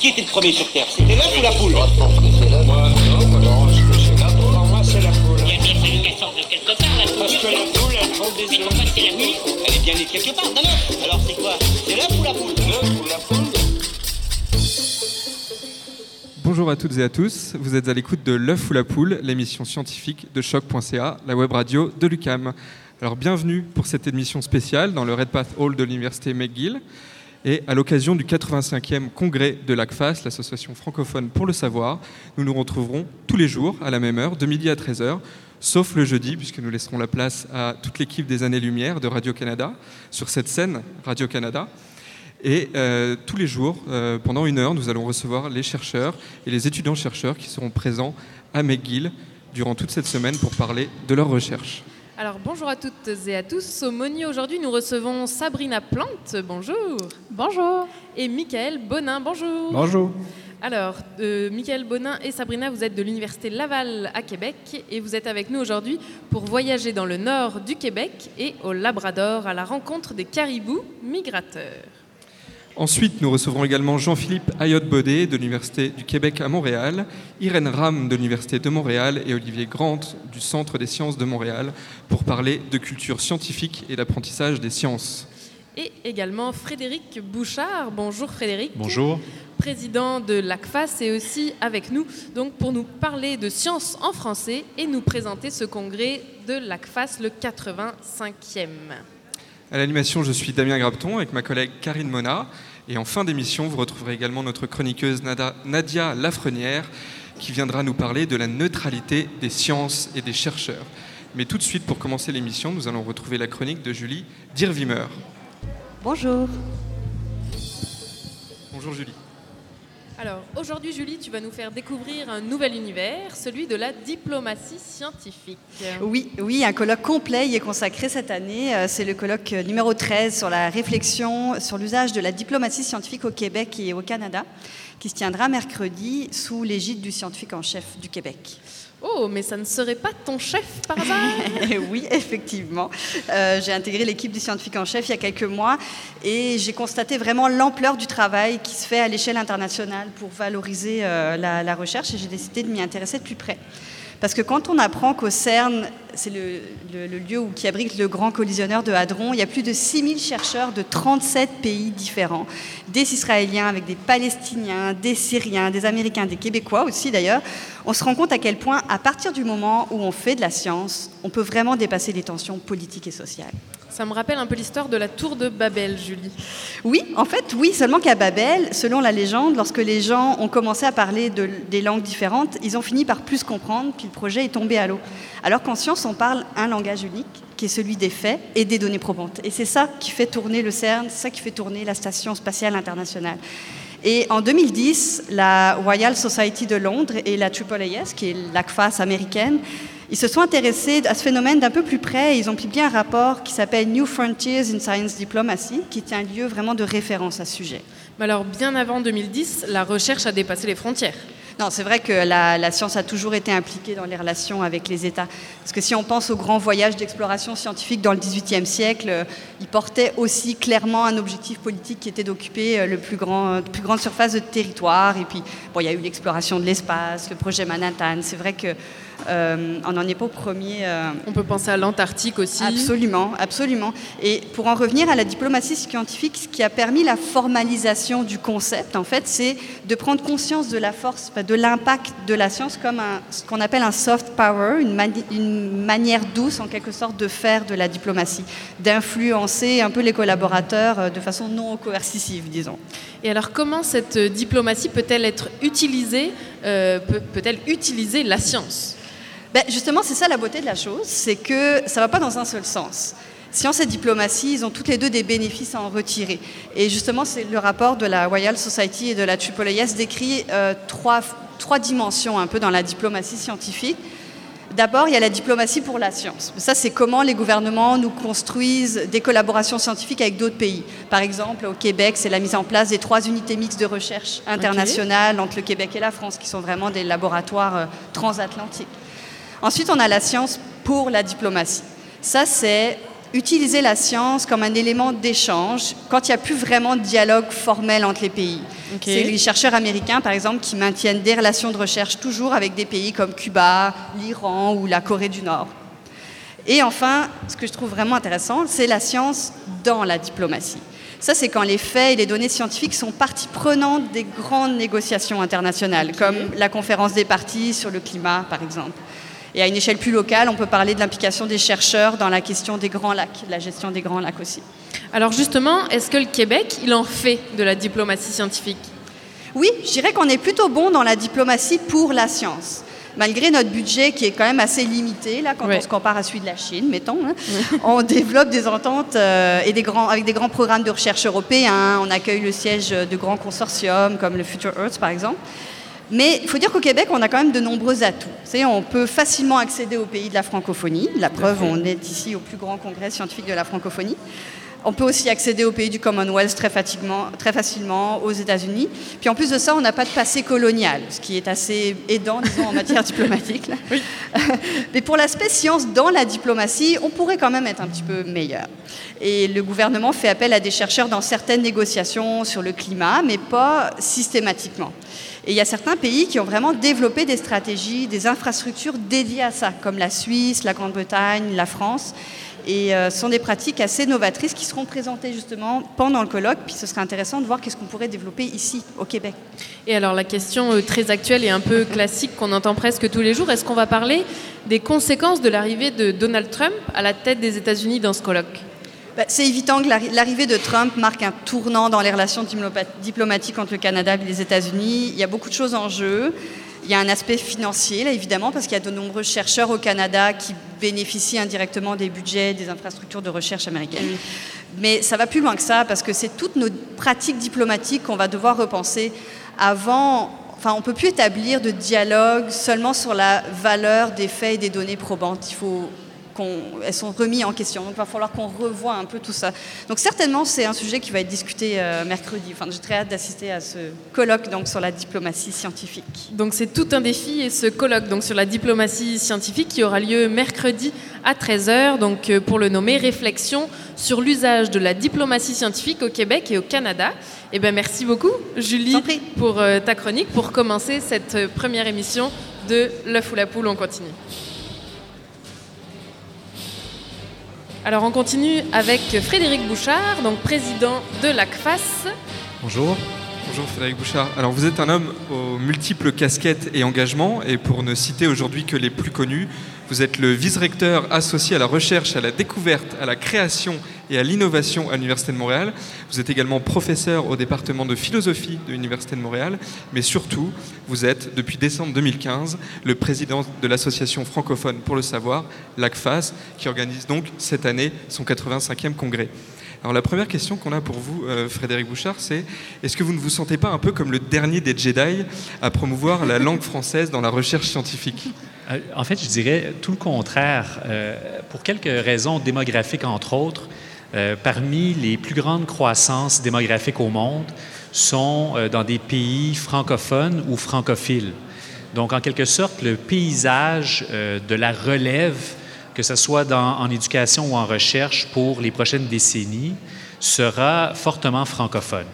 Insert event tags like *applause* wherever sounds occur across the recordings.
Qui était le premier sur Terre? C'était l'œuf ou la poule? Moi, je pense que c'est l'œuf. Moi, non, moi, je pense que c'est la poule. Moi, c'est la poule. Il y a bien fallu qu'elle sorte de quelque part, la Parce que poule. la poule, elle prend des Mais œufs. pourquoi c'est la poule? Elle est bien née quelque part, d'un œuf. Alors c'est quoi? C'est l'œuf ou la poule? L'œuf ou la poule Bonjour à toutes et à tous, vous êtes à l'écoute de L'œuf ou la poule, l'émission scientifique de choc.ca, la web radio de l'UCAM. Alors bienvenue pour cette émission spéciale dans le Redpath Hall de l'université McGill. Et à l'occasion du 85e congrès de l'ACFAS, l'association francophone pour le savoir, nous nous retrouverons tous les jours à la même heure, de midi à 13h, sauf le jeudi, puisque nous laisserons la place à toute l'équipe des années-lumière de Radio-Canada sur cette scène Radio-Canada. Et euh, tous les jours, euh, pendant une heure, nous allons recevoir les chercheurs et les étudiants-chercheurs qui seront présents à McGill durant toute cette semaine pour parler de leurs recherches. Alors bonjour à toutes et à tous. Au menu aujourd'hui, nous recevons Sabrina Plante, bonjour. Bonjour. Et Michael Bonin, bonjour. Bonjour. Alors, euh, Michael Bonin et Sabrina, vous êtes de l'Université Laval à Québec et vous êtes avec nous aujourd'hui pour voyager dans le nord du Québec et au Labrador à la rencontre des caribous migrateurs. Ensuite, nous recevrons également Jean-Philippe Ayotte-Baudet de l'Université du Québec à Montréal, Irène Ram de l'Université de Montréal et Olivier Grant du Centre des sciences de Montréal pour parler de culture scientifique et d'apprentissage des sciences. Et également Frédéric Bouchard, bonjour Frédéric. Bonjour. président de l'ACFAS est aussi avec nous donc pour nous parler de sciences en français et nous présenter ce congrès de l'ACFAS, le 85e. À l'animation, je suis Damien Grabton avec ma collègue Karine Mona. Et en fin d'émission, vous retrouverez également notre chroniqueuse Nadia Lafrenière qui viendra nous parler de la neutralité des sciences et des chercheurs. Mais tout de suite, pour commencer l'émission, nous allons retrouver la chronique de Julie Dirvimer. Bonjour. Bonjour Julie. Alors aujourd'hui Julie, tu vas nous faire découvrir un nouvel univers, celui de la diplomatie scientifique. Oui, oui, un colloque complet y est consacré cette année. Euh, C'est le colloque euh, numéro 13 sur la réflexion sur l'usage de la diplomatie scientifique au Québec et au Canada, qui se tiendra mercredi sous l'égide du scientifique en chef du Québec. Oh, mais ça ne serait pas ton chef par hasard *laughs* oui, effectivement. Euh, j'ai intégré l'équipe du scientifique en chef il y a quelques mois et j'ai constaté vraiment l'ampleur du travail qui se fait à l'échelle internationale pour valoriser euh, la, la recherche et j'ai décidé de m'y intéresser de plus près. Parce que quand on apprend qu'au CERN, c'est le, lieu où, qui abrite le grand collisionneur de Hadron, il y a plus de 6000 chercheurs de 37 pays différents, des Israéliens avec des Palestiniens, des Syriens, des Américains, des Québécois aussi d'ailleurs, on se rend compte à quel point, à partir du moment où on fait de la science, on peut vraiment dépasser les tensions politiques et sociales. Ça me rappelle un peu l'histoire de la tour de Babel, Julie. Oui, en fait, oui, seulement qu'à Babel, selon la légende, lorsque les gens ont commencé à parler de- des langues différentes, ils ont fini par plus comprendre, puis le projet est tombé à l'eau. Alors qu'en science, on parle un langage unique, qui est celui des faits et des données probantes. Et c'est ça qui fait tourner le CERN, c'est ça qui fait tourner la Station spatiale internationale. Et en 2010, la Royal Society de Londres et la AAAS, qui est l'ACFAS américaine, ils se sont intéressés à ce phénomène d'un peu plus près et ils ont publié un rapport qui s'appelle New Frontiers in Science Diplomacy, qui est un lieu vraiment de référence à ce sujet. Mais alors bien avant 2010, la recherche a dépassé les frontières. Non, c'est vrai que la, la science a toujours été impliquée dans les relations avec les États. Parce que si on pense aux grands voyages d'exploration scientifique dans le XVIIIe siècle, euh, ils portaient aussi clairement un objectif politique qui était d'occuper euh, le plus grand, euh, plus grande surface de territoire. Et puis, bon, il y a eu l'exploration de l'espace, le projet Manhattan. C'est vrai que euh, on n'en est pas au premier. euh, On peut penser à l'Antarctique aussi. Absolument, absolument. Et pour en revenir à la diplomatie scientifique, ce qui a permis la formalisation du concept, en fait, c'est de prendre conscience de la force, de l'impact de la science comme un, ce qu'on appelle un soft power, une, mani- une manière douce, en quelque sorte, de faire de la diplomatie, d'influencer un peu les collaborateurs euh, de façon non coercitive, disons. Et alors comment cette diplomatie peut-elle être utilisée, euh, peut- peut-elle utiliser la science? Ben, justement, c'est ça la beauté de la chose, c'est que ça ne va pas dans un seul sens. Science et diplomatie, ils ont toutes les deux des bénéfices à en retirer. Et justement, c'est le rapport de la Royal Society et de la AAAS décrit euh, trois, trois dimensions un peu dans la diplomatie scientifique. D'abord, il y a la diplomatie pour la science. Ça, c'est comment les gouvernements nous construisent des collaborations scientifiques avec d'autres pays. Par exemple, au Québec, c'est la mise en place des trois unités mixtes de recherche internationales entre le Québec et la France, qui sont vraiment des laboratoires euh, transatlantiques. Ensuite, on a la science pour la diplomatie. Ça, c'est utiliser la science comme un élément d'échange quand il n'y a plus vraiment de dialogue formel entre les pays. C'est les chercheurs américains, par exemple, qui maintiennent des relations de recherche toujours avec des pays comme Cuba, l'Iran ou la Corée du Nord. Et enfin, ce que je trouve vraiment intéressant, c'est la science dans la diplomatie. Ça, c'est quand les faits et les données scientifiques sont partie prenante des grandes négociations internationales, comme la conférence des partis sur le climat, par exemple. Et à une échelle plus locale, on peut parler de l'implication des chercheurs dans la question des grands lacs, de la gestion des grands lacs aussi. Alors justement, est-ce que le Québec, il en fait de la diplomatie scientifique? Oui, je dirais qu'on est plutôt bon dans la diplomatie pour la science. Malgré notre budget qui est quand même assez limité, là, quand Ouais. on se compare à celui de la Chine, mettons, hein, *laughs* on développe des ententes euh, et des grands, avec des grands programmes de recherche européens. On accueille le siège de grands consortiums comme le Future Earth, par exemple. Mais il faut dire qu'au Québec, on a quand même de nombreux atouts. Savez, on peut facilement accéder au pays de la francophonie. La preuve, on est ici au plus grand congrès scientifique de la francophonie. On peut aussi accéder au pays du Commonwealth très, facilement, très facilement aux États-Unis. Puis en plus de ça, on n'a pas de passé colonial, ce qui est assez aidant, disons, en matière *laughs* diplomatique. là. *laughs* Mais pour l'aspect science dans la diplomatie, on pourrait quand même être un petit peu meilleur. Et le gouvernement fait appel à des chercheurs dans certaines négociations sur le climat, mais pas systématiquement. Et il y a certains pays qui ont vraiment développé des stratégies, des infrastructures dédiées à ça, comme la Suisse, la Grande-Bretagne, la France. Et euh, ce sont des pratiques assez novatrices qui seront présentées justement pendant le colloque. Puis ce serait intéressant de voir qu'est-ce qu'on pourrait développer ici, au Québec. Et alors la question euh, très actuelle et un peu classique qu'on entend presque tous les jours, est-ce qu'on va parler des conséquences de l'arrivée de Donald Trump à la tête des États-Unis dans ce colloque? C'est évident que l'arri- l'arrivée de Trump marque un tournant dans les relations diplomatiques entre le Canada et les États-Unis. Il y a beaucoup de choses en jeu. Il y a un aspect financier, là, évidemment, parce qu'il y a de nombreux chercheurs au Canada qui bénéficient indirectement des budgets des infrastructures de recherche américaines. Mais ça va plus loin que ça, parce que c'est toutes nos pratiques diplomatiques qu'on va devoir repenser avant. Enfin, on ne peut plus établir de dialogue seulement sur la valeur des faits et des données probantes. Il faut elles sont remises en question. Donc, il va falloir qu'on revoie un peu tout ça. Donc, certainement, c'est un sujet qui va être discuté euh, mercredi. Enfin, j'ai très hâte d'assister à ce colloque donc, sur la diplomatie scientifique. Donc c'est tout un défi et ce colloque donc sur la diplomatie scientifique qui aura lieu mercredi à 13h donc euh, pour le nommer réflexion sur l'usage de la diplomatie scientifique au Québec et au Canada. Eh ben merci beaucoup Julie pour euh, ta chronique pour commencer cette première émission de l'œuf ou la poule on continue. Alors on continue avec Frédéric Bouchard donc président de l'ACFAS. Bonjour. Bonjour Frédéric Bouchard. Alors vous êtes un homme aux multiples casquettes et engagements, et pour ne citer aujourd'hui que les plus connus, vous êtes le vice-recteur associé à la recherche, à la découverte, à la création et à l'innovation à l'Université de Montréal. Vous êtes également professeur au département de philosophie de l'Université de Montréal, mais surtout, vous êtes, depuis décembre 2015, le président de l'association francophone pour le savoir, l'ACFAS, qui organise donc cette année son 85e congrès. Alors la première question qu'on a pour vous, euh, Frédéric Bouchard, c'est est-ce que vous ne vous sentez pas un peu comme le dernier des Jedi à promouvoir la langue française dans la recherche scientifique? En fait, je dirais tout le contraire. Euh, pour quelques raisons démographiques, entre autres, euh, parmi les plus grandes croissances démographiques au monde sont euh, dans des pays francophones ou francophiles. Donc, en quelque sorte, le paysage euh, de la relève, que ce soit en éducation ou en recherche pour les prochaines décennies, sera fortement francophone.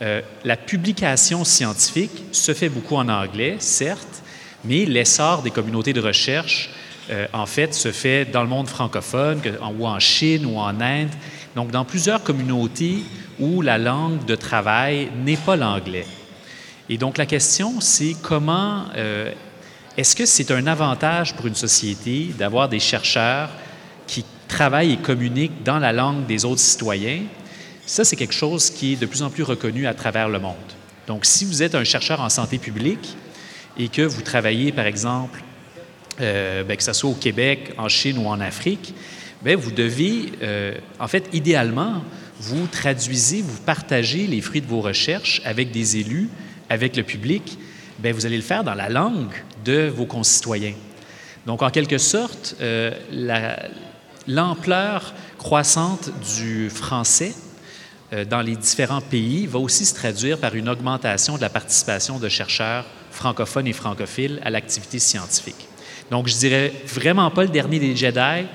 Euh, la publication scientifique se fait beaucoup en anglais, certes, mais l'essor des communautés de recherche, euh, en fait, se fait dans le monde francophone, ou en Chine ou en Inde, donc dans plusieurs communautés où la langue de travail n'est pas l'anglais. Et donc la question, c'est comment, euh, est-ce que c'est un avantage pour une société d'avoir des chercheurs qui travaillent et communiquent dans la langue des autres citoyens? Ça, c'est quelque chose qui est de plus en plus reconnu à travers le monde. Donc, si vous êtes un chercheur en santé publique et que vous travaillez, par exemple, euh, ben, que ce soit au Québec, en Chine ou en Afrique, ben, vous devez, euh, en fait, idéalement, vous traduisez, vous partagez les fruits de vos recherches avec des élus, avec le public. Ben, vous allez le faire dans la langue de vos concitoyens. Donc, en quelque sorte, euh, la- l'ampleur croissante du français dans les différents pays va aussi se traduire par une augmentation de la participation de chercheurs francophones et francophiles à l'activité scientifique. Donc, je dirais vraiment pas le dernier des Jedi.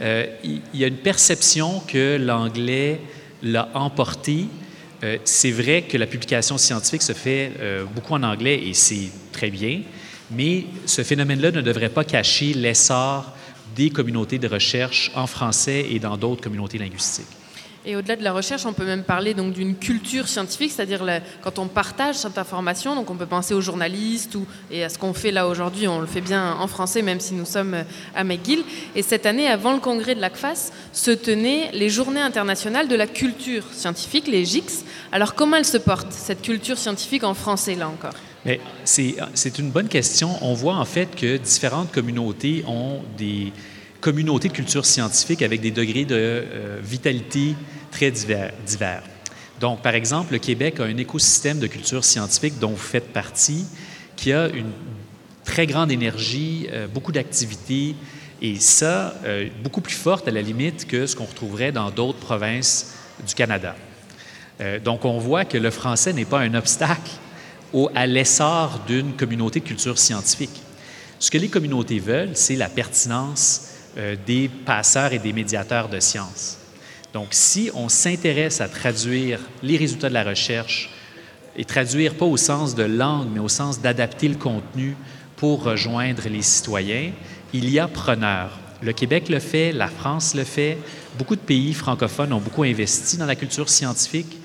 Euh, il y, a une perception que l'anglais l'a emporté. Euh, c'est vrai que la publication scientifique se fait euh, beaucoup en anglais et c'est très bien, mais ce phénomène-là ne devrait pas cacher l'essor des communautés de recherche en français et dans d'autres communautés linguistiques. Et au-delà de la recherche, on peut même parler donc d'une culture scientifique, c'est-à-dire quand on partage cette information, donc on peut penser aux journalistes ou, et à ce qu'on fait là aujourd'hui, on le fait bien en français même si nous sommes à McGill. Et cette année, avant le congrès de l'ACFAS, se tenaient les Journées internationales de la culture scientifique, les GIX. Alors comment elle se porte, cette culture scientifique en français là encore? C'est une bonne question. On voit en fait que différentes communautés ont des communautés de culture scientifique avec des degrés de euh, vitalité très divers. Donc, par exemple, le Québec a un écosystème de culture scientifique dont vous faites partie, qui a une très grande énergie, euh, beaucoup d'activités, et ça, euh, beaucoup plus forte à la limite que ce qu'on retrouverait dans d'autres provinces du Canada. Euh, donc, on voit que le français n'est pas un obstacle au- à l'essor d'une communauté de culture scientifique. Ce que les communautés veulent, c'est la pertinence des passeurs et des médiateurs de sciences. Donc, si on s'intéresse à traduire les résultats de la recherche, et traduire pas au sens de langue, mais au sens d'adapter le contenu pour rejoindre les citoyens, il y a preneur. Le Québec le fait, la France le fait, beaucoup de pays francophones ont beaucoup investi dans la culture scientifique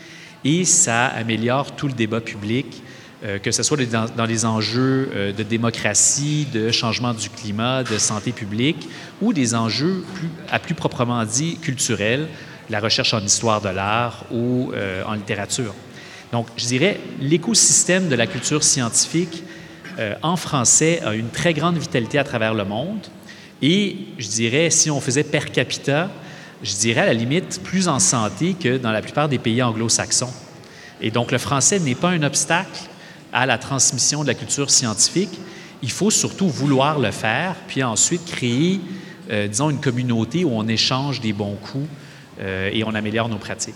et ça améliore tout le débat public, euh, que ce soit dans, les enjeux euh, de démocratie, de changement du climat, de santé publique ou des enjeux à plus proprement dit culturels, la recherche en histoire de l'art ou euh, en littérature. Donc, je dirais, l'écosystème de la culture scientifique euh, en français a une très grande vitalité à travers le monde. Et je dirais, si on faisait per capita, je dirais à la limite plus en santé que dans la plupart des pays anglo-saxons. Et donc, le français n'est pas un obstacle à la transmission de la culture scientifique. Il faut surtout vouloir le faire, puis ensuite créer, euh, disons, une communauté où on échange des bons coups et on améliore nos pratiques.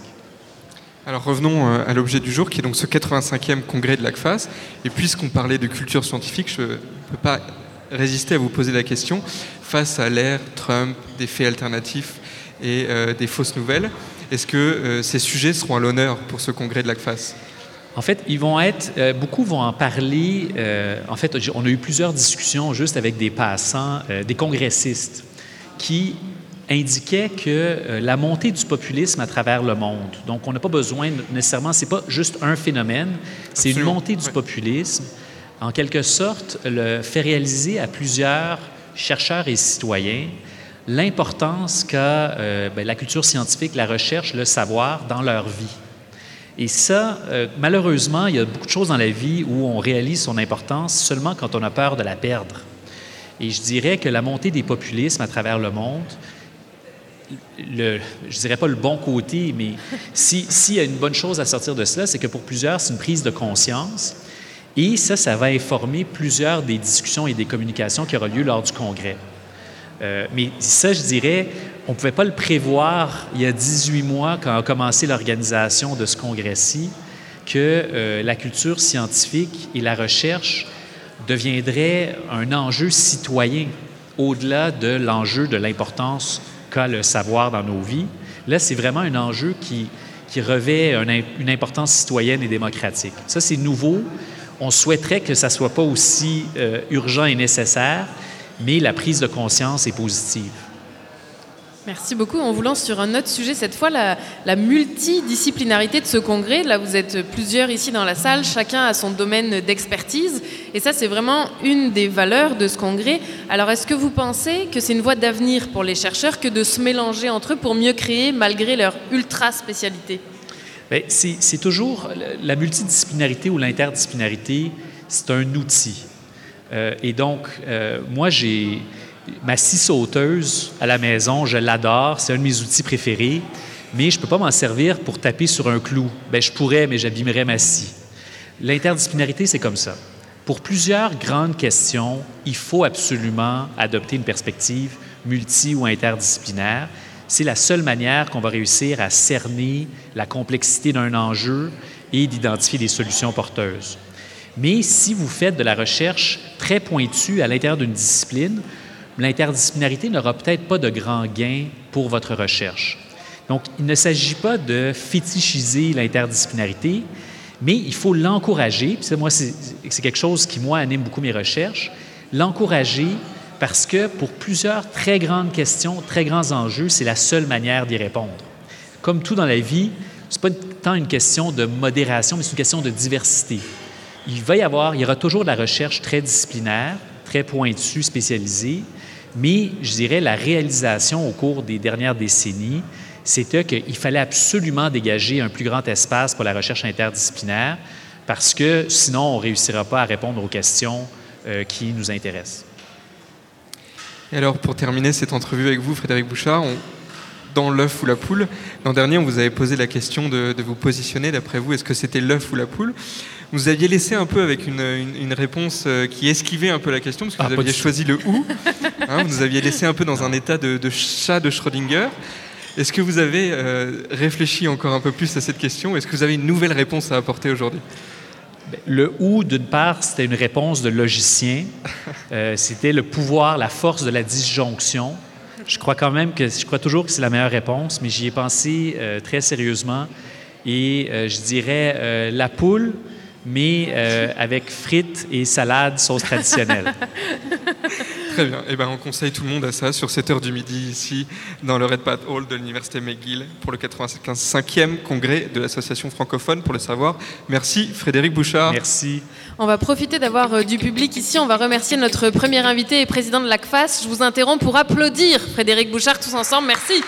Alors revenons euh, à l'objet du jour, qui est donc ce 85e congrès de l'ACFAS. Et puisqu'on parlait de culture scientifique, je ne peux pas résister à vous poser la question, face à l'ère Trump, des faits alternatifs et euh, des fausses nouvelles, est-ce que euh, ces sujets seront à l'honneur pour ce congrès de l'ACFAS? En fait, ils vont être, euh, beaucoup vont en parler. euh, en fait, on a eu plusieurs discussions juste avec des passants, euh, des congressistes, qui indiquaient que euh, la montée du populisme à travers le monde, donc on n'a pas besoin nécessairement, c'est pas juste un phénomène, c'est une montée du populisme, en quelque sorte, le fait réaliser à plusieurs chercheurs et citoyens l'importance qu'a euh, ben, la culture scientifique, la recherche, le savoir dans leur vie. Et ça, euh, malheureusement, il y a beaucoup de choses dans la vie où on réalise son importance seulement quand on a peur de la perdre. Et je dirais que la montée des populismes à travers le monde, le, je dirais pas le bon côté, mais si- s'il y a une bonne chose à sortir de cela, c'est que pour plusieurs, c'est une prise de conscience. Et ça, ça va informer plusieurs des discussions et des communications qui auront lieu lors du congrès. Euh, mais ça, je dirais, on ne pouvait pas le prévoir il y a 18 mois, quand a commencé l'organisation de ce congrès-ci, que euh, la culture scientifique et la recherche deviendraient un enjeu citoyen au-delà de l'enjeu de l'importance le savoir dans nos vies. Là, c'est vraiment un enjeu qui, revêt une importance citoyenne et démocratique. Ça, c'est nouveau. On souhaiterait que ça ne soit pas aussi euh, urgent et nécessaire, mais la prise de conscience est positive. Merci beaucoup. On vous lance sur un autre sujet, cette fois la, multidisciplinarité de ce congrès. Là, vous êtes plusieurs ici dans la salle, chacun a son domaine d'expertise. Et ça, c'est vraiment une des valeurs de ce congrès. Alors, est-ce que vous pensez que c'est une voie d'avenir pour les chercheurs que de se mélanger entre eux pour mieux créer malgré leur ultra-spécialité? Bien, C'est c'est toujours la multidisciplinarité ou l'interdisciplinarité, c'est un outil. Euh, et donc, euh, moi, j'ai ma scie sauteuse à la maison, je l'adore, c'est un de mes outils préférés, mais je ne peux pas m'en servir pour taper sur un clou. Bien, je pourrais, mais j'abîmerais ma scie. L'interdisciplinarité, c'est comme ça. Pour plusieurs grandes questions, il faut absolument adopter une perspective multi ou interdisciplinaire. C'est la seule manière qu'on va réussir à cerner la complexité d'un enjeu et d'identifier des solutions porteuses. Mais si vous faites de la recherche très pointue à l'intérieur d'une discipline, l'interdisciplinarité n'aura peut-être pas de grand gain pour votre recherche. Donc, il ne s'agit pas de fétichiser l'interdisciplinarité, mais il faut l'encourager. Puis moi, c'est quelque chose qui, moi, anime beaucoup mes recherches. L'encourager parce que pour plusieurs très grandes questions, très grands enjeux, c'est la seule manière d'y répondre. Comme tout dans la vie, ce n'est pas tant une question de modération, mais c'est une question de diversité. Il va y avoir, il y aura toujours de la recherche très disciplinaire, très pointue, spécialisée, mais je dirais la réalisation au cours des dernières décennies, c'était qu'il fallait absolument dégager un plus grand espace pour la recherche interdisciplinaire parce que sinon on ne réussira pas à répondre aux questions euh, qui nous intéressent. Et alors, pour terminer cette entrevue avec vous, Frédéric Bouchard, dans l'œuf ou la poule, l'an dernier, on vous avait posé la question de vous positionner, d'après vous, est-ce que c'était l'œuf ou la poule? Vous aviez laissé un peu avec une, une- une réponse euh, qui esquivait un peu la question, parce que Ah, vous aviez choisi le ou. Hein, vous nous aviez laissé un peu dans un état de, de chat de Schrödinger. Est-ce que vous avez euh, réfléchi encore un peu plus à cette question Est-ce que vous avez une nouvelle réponse à apporter aujourd'hui? Le ou, d'une part, c'était une réponse de logicien. Euh, c'était le pouvoir, la force de la disjonction. Je crois quand même que, je crois toujours que c'est la meilleure réponse, mais j'y ai pensé euh, très sérieusement. Et je dirais la poule, mais euh, avec frites et salade sauce traditionnelle. *laughs* Très bien. Eh ben, on conseille tout le monde à ça sur cette heure du midi ici dans le Red Hall de l'Université McGill pour le 85e congrès de l'Association francophone pour le savoir. Merci Frédéric Bouchard. Merci. On va profiter d'avoir euh, du public ici. On va remercier notre premier invité et président de l'ACFAS. Je vous interromps pour applaudir Frédéric Bouchard tous ensemble. Merci.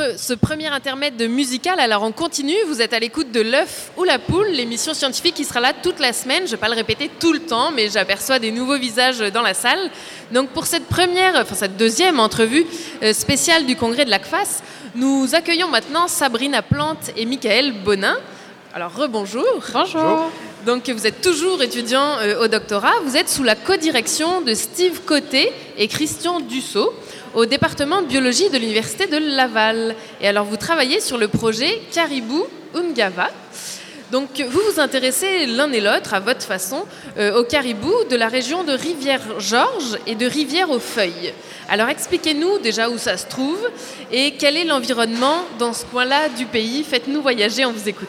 Pre- ce premier intermède de musical. Alors on continue, vous êtes à l'écoute de l'œuf ou la poule, l'émission scientifique qui sera là toute la semaine. Je ne vais pas le répéter tout le temps, mais j'aperçois des nouveaux visages dans la salle. Donc pour cette première, enfin cette deuxième entrevue euh, spéciale du congrès de l'ACFAS, nous accueillons maintenant Sabrina Plante et Michael Bonin. Alors rebonjour. Bonjour. Donc vous êtes toujours étudiant euh, au doctorat. Vous êtes sous la codirection de Steve Côté et Christian Dussault au département de biologie de l'Université de Laval. Et alors, vous travaillez sur le projet Caribou Ungava. Donc, vous vous intéressez l'un et l'autre, à votre façon, euh, au caribou de la région de Rivière-Georges et de Rivière-aux-Feuilles. Alors, expliquez-nous déjà où ça se trouve et quel est l'environnement dans ce coin-là du pays. Faites-nous voyager, on vous écoute.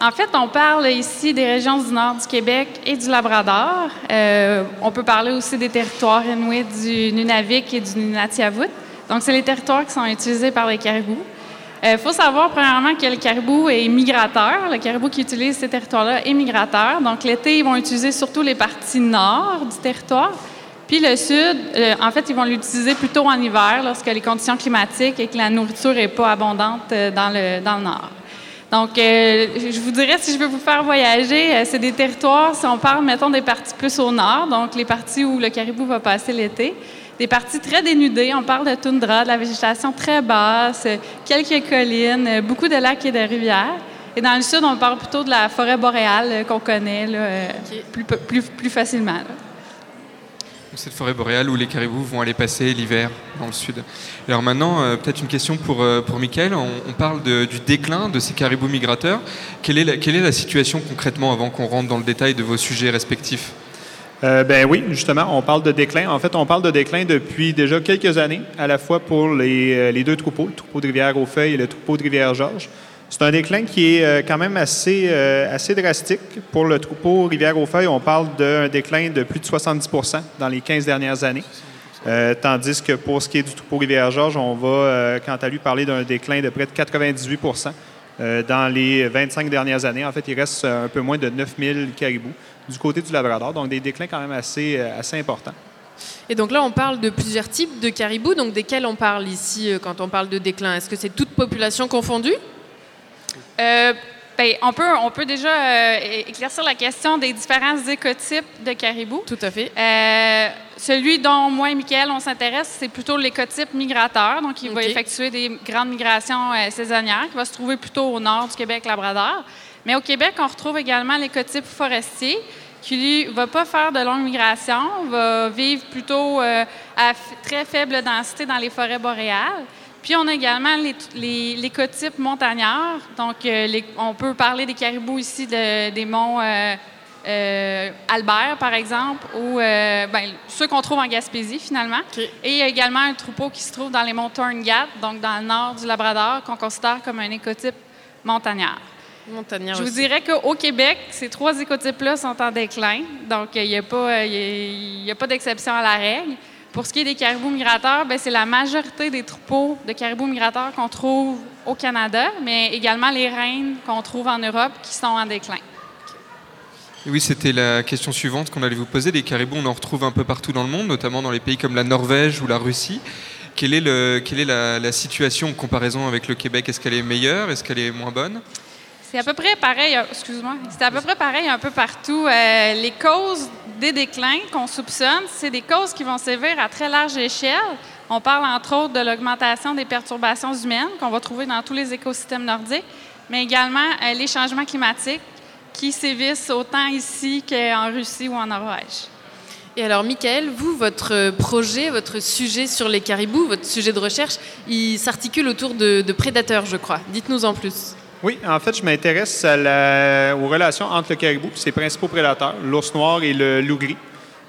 En fait, on parle ici des régions du nord du Québec et du Labrador. Euh, on peut parler aussi des territoires inuits du Nunavik et du Nunatiavut. Donc, c'est les territoires qui sont utilisés par les caribous. Il faut savoir, premièrement, que le caribou est migrateur. Le caribou qui utilise ces territoires-là est migrateur. Donc, l'été, ils vont utiliser surtout les parties nord du territoire. Puis le sud, euh, en fait, ils vont l'utiliser plutôt en hiver, lorsque les conditions climatiques et que la nourriture n'est pas abondante euh, dans le, dans le nord. Donc, euh, je vous dirais, si je veux vous faire voyager, euh, c'est des territoires, si on parle, mettons, des parties plus au nord, donc les parties où le caribou va passer l'été, des parties très dénudées, on parle de toundra, de la végétation très basse, quelques collines, beaucoup de lacs et de rivières. Et dans le sud, on parle plutôt de la forêt boréale qu'on connaît là, euh, plus, plus, plus facilement. là. Cette forêt boréale où les caribous vont aller passer l'hiver dans le sud. Alors maintenant, euh, peut-être une question pour, euh, pour Michael. On, parle du déclin de ces caribous migrateurs. Quelle est la, quelle est la situation concrètement avant qu'on rentre dans le détail de vos sujets respectifs? Euh, ben oui, justement, on parle de déclin. En fait, on parle de déclin depuis déjà quelques années, à la fois pour les, euh, les deux troupeaux, le troupeau de Rivière-aux-Feuilles et le troupeau de Rivière-Georges. C'est un déclin qui est euh, quand même assez, euh, assez drastique. Pour le troupeau Rivière-aux-Feuilles, on parle d'un déclin de plus de 70% dans les 15 dernières années. Euh, tandis que pour ce qui est du troupeau Rivière-Georges, on va, quant à lui, parler d'un déclin de près de 98% euh, dans les 25 dernières années. En fait, il reste un peu moins de 9000 caribous du côté du Labrador, donc des déclins quand même assez, assez importants. Et donc là, on parle de plusieurs types de caribous, donc desquels on parle ici quand on parle de déclin Est-ce que c'est toute population confondue? Euh, ben, on, peut, on peut déjà euh, éclaircir la question des différents écotypes de caribou. Tout à fait. Euh, celui dont moi et Michael, on s'intéresse, c'est plutôt l'écotype migrateur. Donc, il va effectuer des grandes migrations saisonnières qui va se trouver plutôt au nord du Québec-Labrador. Mais au Québec, on retrouve également l'écotype forestier qui, lui, ne va pas faire de longues migrations, va vivre plutôt euh, à très faible densité dans les forêts boréales. Puis on a également les- les- l'écotype montagnard. Donc, euh, les- on peut parler des caribous ici de- des monts euh, euh, Albert, par exemple, ou euh, ben, ceux qu'on trouve en Gaspésie, finalement. Et il y a également un troupeau qui se trouve dans les monts Torngat, donc dans le nord du Labrador, qu'on considère comme un écotype montagnard. Montagnard Je vous aussi. dirais qu'au Québec, ces trois écotypes-là sont en déclin, donc il n'y a a pas d'exception à la règle. Pour ce qui est des caribous migrateurs, ben, c'est la majorité des troupeaux de caribous migrateurs qu'on trouve au Canada, mais également les reines qu'on trouve en Europe qui sont en déclin. Oui, c'était la question suivante qu'on allait vous poser. Les caribous, on en retrouve un peu partout dans le monde, notamment dans les pays comme la Norvège ou la Russie. Quelle est, la situation en comparaison avec le Québec? Est-ce qu'elle est meilleure? Est-ce qu'elle est moins bonne? C'est à peu près pareil, euh, excuse-moi, c'est à peu près pareil un peu partout. Euh, les causes des déclins qu'on soupçonne, c'est des causes qui vont sévir à très large échelle. On parle entre autres de l'augmentation des perturbations humaines qu'on va trouver dans tous les écosystèmes nordiques, mais également euh, les changements climatiques qui sévissent autant ici qu'en Russie ou en Norvège. Et alors, Michael, vous, votre projet, votre sujet sur les caribous, votre sujet de recherche, il s'articule autour de, de prédateurs, je crois. Dites-nous en plus. Oui, en fait, je m'intéresse aux relations entre le caribou et ses principaux prédateurs, l'ours noir et le loup gris.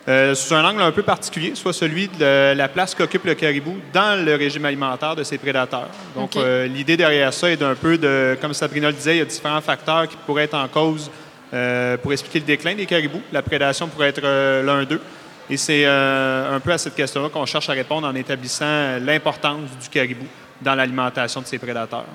Euh, sous un angle un peu particulier, soit celui de la place qu'occupe le caribou dans le régime alimentaire de ses prédateurs. Donc, euh, l'idée derrière ça est d'un peu de, comme Sabrina le disait, il y a différents facteurs qui pourraient être en cause euh, pour expliquer le déclin des caribous. La prédation pourrait être l'un d'eux. Et c'est un peu à cette question-là qu'on cherche à répondre en établissant l'importance du caribou dans l'alimentation de ses prédateurs.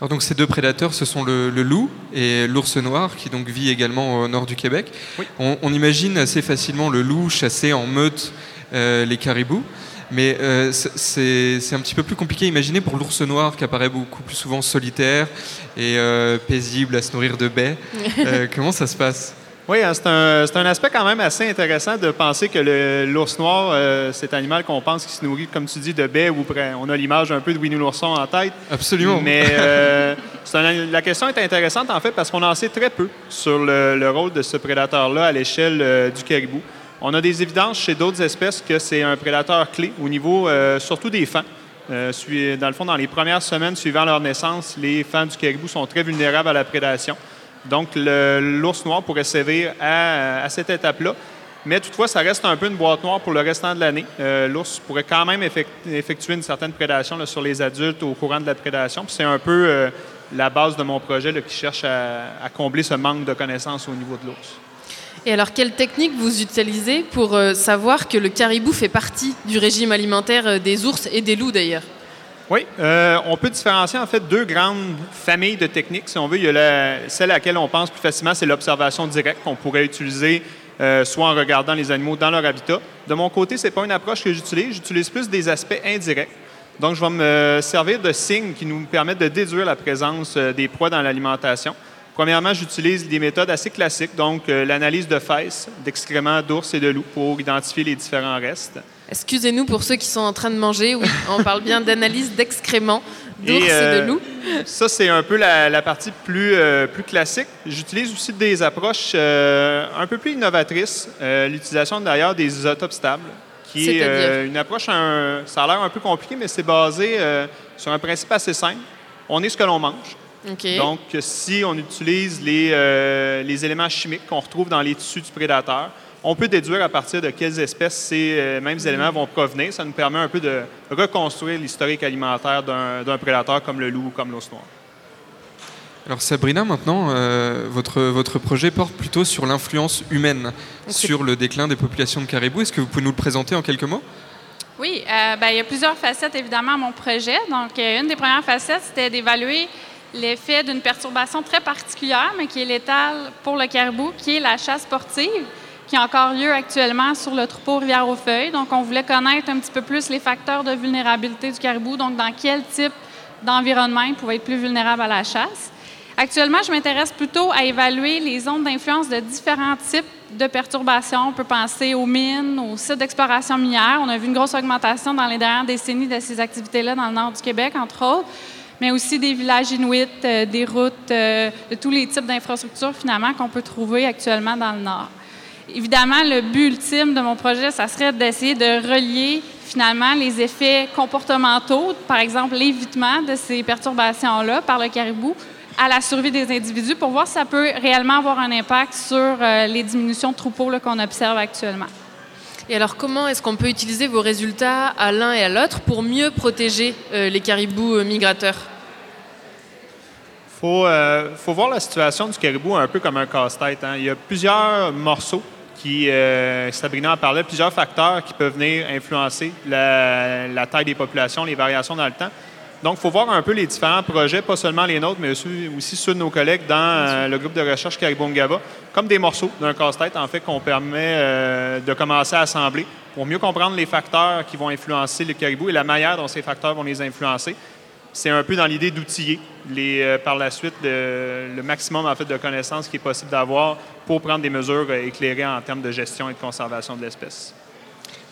Alors donc ces deux prédateurs, ce sont le, le loup et l'ours noir, qui donc vit également au nord du Québec. On, on imagine assez facilement le loup chasser en meute euh, les caribous, mais euh, c'est- un petit peu plus compliqué à imaginer pour l'ours noir, qui apparaît beaucoup plus souvent solitaire et euh, paisible à se nourrir de baies. *laughs* Comment ça se passe? Oui, hein, c'est un, c'est un aspect quand même assez intéressant de penser que le- l'ours noir, euh, cet animal qu'on pense qui se nourrit, comme tu dis, de baies, ou près- on a l'image un peu de Winnie l'ourson en tête. Absolument. Mais euh, *laughs* un- la question est intéressante en fait parce qu'on en sait très peu sur le, le rôle de ce prédateur-là à l'échelle euh, du caribou. On a des évidences chez d'autres espèces que c'est un prédateur clé au niveau surtout des fans. Dans le fond, dans les premières semaines suivant leur naissance, les fans du caribou sont très vulnérables à la prédation. Donc, l'ours noir pourrait sévir à, cette étape-là. Mais toutefois, ça reste un peu une boîte noire pour le restant de l'année. Euh, L'ours pourrait quand même effect- effectuer une certaine prédation sur les adultes au courant de la prédation. C'est un peu euh, la base de mon projet qui cherche à, combler ce manque de connaissances au niveau de l'ours. Et alors, quelle technique vous utilisez pour euh, savoir que le caribou fait partie du régime alimentaire des ours et des loups d'ailleurs? Oui, euh, on peut différencier en fait deux grandes familles de techniques. Si on veut, il y a celle à laquelle on pense plus facilement, c'est l'observation directe qu'on pourrait utiliser euh, soit en regardant les animaux dans leur habitat. De mon côté, c'est pas une approche que j'utilise. J'utilise plus des aspects indirects. Donc, je vais me servir de signes qui nous permettent de déduire la présence euh, des proies dans l'alimentation. Premièrement, j'utilise des méthodes assez classiques, donc euh, l'analyse de fesses, d'excréments d'ours et de loups pour identifier les différents restes. Excusez-nous pour ceux qui sont en train de manger. Oui, *laughs* on parle bien d'analyse d'excréments d'ours et, euh, de loups. Ça, c'est un peu la, la partie plus, euh, plus classique. J'utilise aussi des approches euh, un peu plus innovatrices. Euh, L'utilisation d'ailleurs des isotopes stables, qui est euh, une approche, un- ça a l'air un peu compliqué, mais c'est basé euh, sur un principe assez simple. On est ce que l'on mange. Donc, si on utilise les, euh, les éléments chimiques qu'on retrouve dans les tissus du prédateur, on peut déduire à partir de quelles espèces ces euh, mêmes éléments vont provenir. Ça nous permet un peu de reconstruire l'historique alimentaire d'un prédateur comme le loup ou comme l'os noir. Alors Sabrina, maintenant, euh, votre, votre projet porte plutôt sur l'influence humaine sur le déclin des populations de caribous. Est-ce que vous pouvez nous le présenter en quelques mots? Oui, euh, ben, il y a plusieurs facettes évidemment à mon projet. Donc, une des premières facettes, c'était d'évaluer l'effet d'une perturbation très particulière, mais qui est létale pour le caribou, qui est la chasse sportive, qui a encore lieu actuellement sur le troupeau Rivière-aux-Feuilles. Donc, on voulait connaître un petit peu plus les facteurs de vulnérabilité du caribou, donc dans quel type d'environnement il pouvait être plus vulnérable à la chasse. Actuellement, je m'intéresse plutôt à évaluer les zones d'influence de différents types de perturbations. On peut penser aux mines, aux sites d'exploration minière. On a vu une grosse augmentation dans les dernières décennies de ces activités-là dans le nord du Québec, entre autres, mais aussi des villages inuits, euh, des routes, euh, de tous les types d'infrastructures finalement qu'on peut trouver actuellement dans le nord. Évidemment, le but ultime de mon projet, ça serait d'essayer de relier finalement les effets comportementaux, par exemple l'évitement de ces perturbations-là par le caribou, à la survie des individus pour voir si ça peut réellement avoir un impact sur euh, les diminutions de troupeaux qu'on observe actuellement. Et alors, comment est-ce qu'on peut utiliser vos résultats à l'un et à l'autre pour mieux protéger euh, les caribous euh, migrateurs? Il faut, euh, faut voir la situation du caribou un peu comme un casse-tête. hein. Il y a plusieurs morceaux qui, euh, Sabrina en parlait, plusieurs facteurs qui peuvent venir influencer la taille des populations, les variations dans le temps. Donc, il faut voir un peu les différents projets, pas seulement les nôtres, mais aussi, ceux de nos collègues dans euh, le groupe de recherche Caribou-Ngaba, comme des morceaux d'un casse-tête, en fait, qu'on permet euh, de commencer à assembler pour mieux comprendre les facteurs qui vont influencer le caribou et la manière dont ces facteurs vont les influencer. C'est un peu dans l'idée d'outiller les, euh, par la suite le, maximum en fait, de connaissances qui est possible d'avoir pour prendre des mesures éclairées en termes de gestion et de conservation de l'espèce.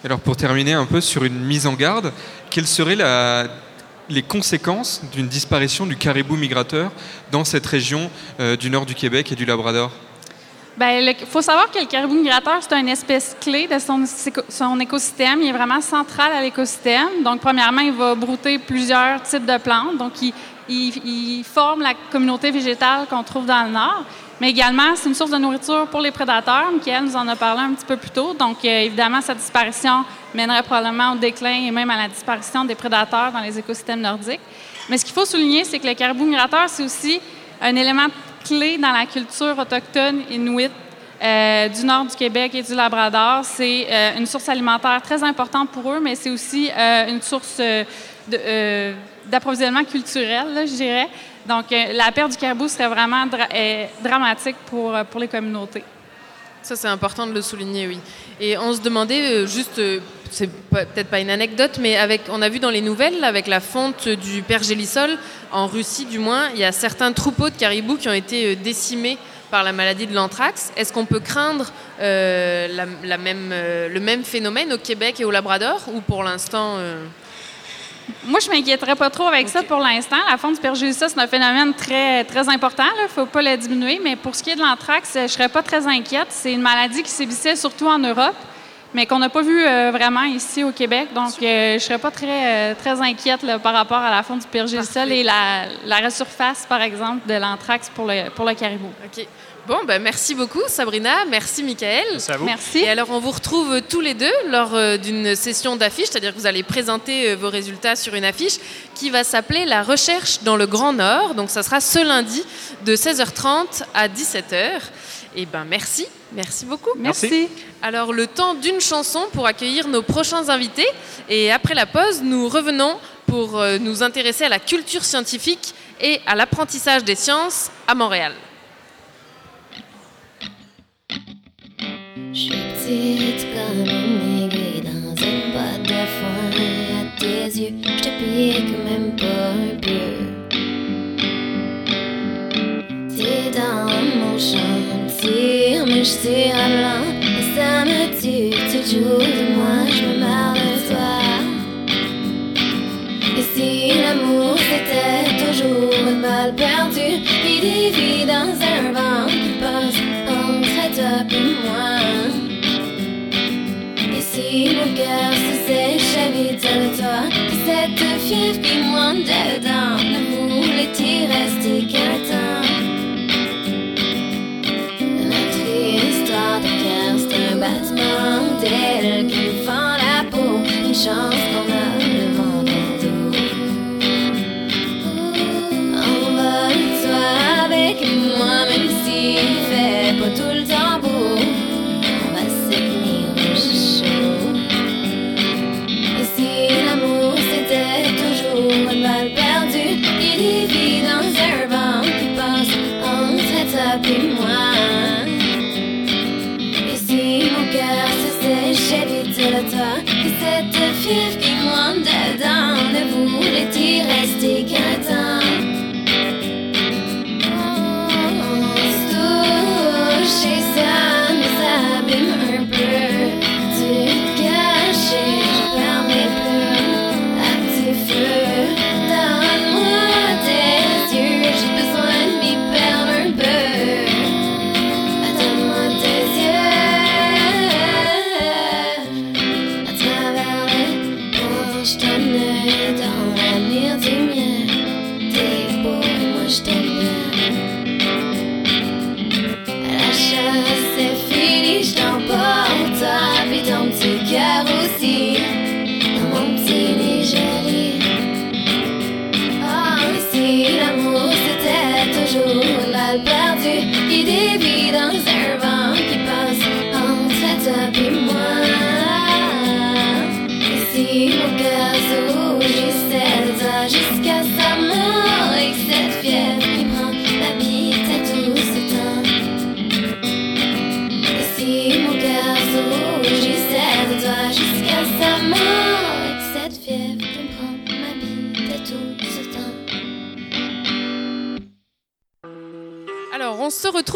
Alors pour terminer un peu sur une mise en garde, quelles seraient la- les conséquences d'une disparition du caribou migrateur dans cette région euh, du nord du Québec et du Labrador? Il faut savoir que le caribou migrateur, c'est une espèce clé de son, éco- son écosystème. Il est vraiment central à l'écosystème. Donc, premièrement, il va brouter plusieurs types de plantes. Donc, il forme la communauté végétale qu'on trouve dans le nord. Mais également, c'est une source de nourriture pour les prédateurs. Michael nous en a parlé un petit peu plus tôt. Donc, euh, évidemment, sa disparition mènerait probablement au déclin et même à la disparition des prédateurs dans les écosystèmes nordiques. Mais ce qu'il faut souligner, c'est que le caribou migrateur, c'est aussi un élément clé dans la culture autochtone inuit euh, du nord du Québec et du Labrador. C'est euh, une source alimentaire très importante pour eux, mais c'est aussi une source d'approvisionnement culturel, je dirais. Donc, euh, la perte du caribou serait vraiment euh, dramatique pour, euh, pour les communautés. Ça, c'est important de le souligner, oui. Et on se demandait juste, c'est peut-être pas une anecdote, mais avec, on a vu dans les nouvelles, avec la fonte du pergélisol, en Russie du moins, il y a certains troupeaux de caribous qui ont été décimés par la maladie de l'anthrax. Est-ce qu'on peut craindre la, même, le même phénomène au Québec et au Labrador, ou pour l'instant... Moi, je m'inquiéterais pas trop avec ça pour l'instant. La fonte du pergélisol, c'est un phénomène très, très important. Il ne faut pas le diminuer. Mais pour ce qui est de l'anthrax, je ne serais pas très inquiète. C'est une maladie qui sévissait surtout en Europe, mais qu'on n'a pas vu euh, vraiment ici au Québec. Donc, euh, je ne serais pas très, euh, très inquiète là, par rapport à la fonte du pergélisol et la, la resurface, par exemple, de l'anthrax pour le, pour le caribou. OK. Bon, ben, merci beaucoup, Sabrina. Merci, Michael. Merci à vous. Merci. Et alors, on vous retrouve tous les deux lors euh, d'une session d'affiches, c'est-à-dire que vous allez présenter euh, vos résultats sur une affiche qui va s'appeler La recherche dans le Grand Nord. Donc, ça sera ce lundi de 16h30 à 17h. Eh ben merci, merci beaucoup. Merci. Alors le temps d'une chanson pour accueillir nos prochains invités et après la pause, nous revenons pour euh, nous intéresser à la culture scientifique et à l'apprentissage des sciences à Montréal. Je suis petite comme une aiguille dans une boîte de foin à tes yeux. Je te pique même pas un peu. T'es dans mon champ de tir, mais je tire à blanc. Et ça me tue, tu de moi, je me marre de toi. Et si l'amour c'était toujours une balle perdue dans mon cœur se sèche vite de toi, que cette fièvre qui monte dedans ne voulait-il rester qu'un temps? Notre histoire de cœur, c'est un battement d'ailes qui fend la peau, une chance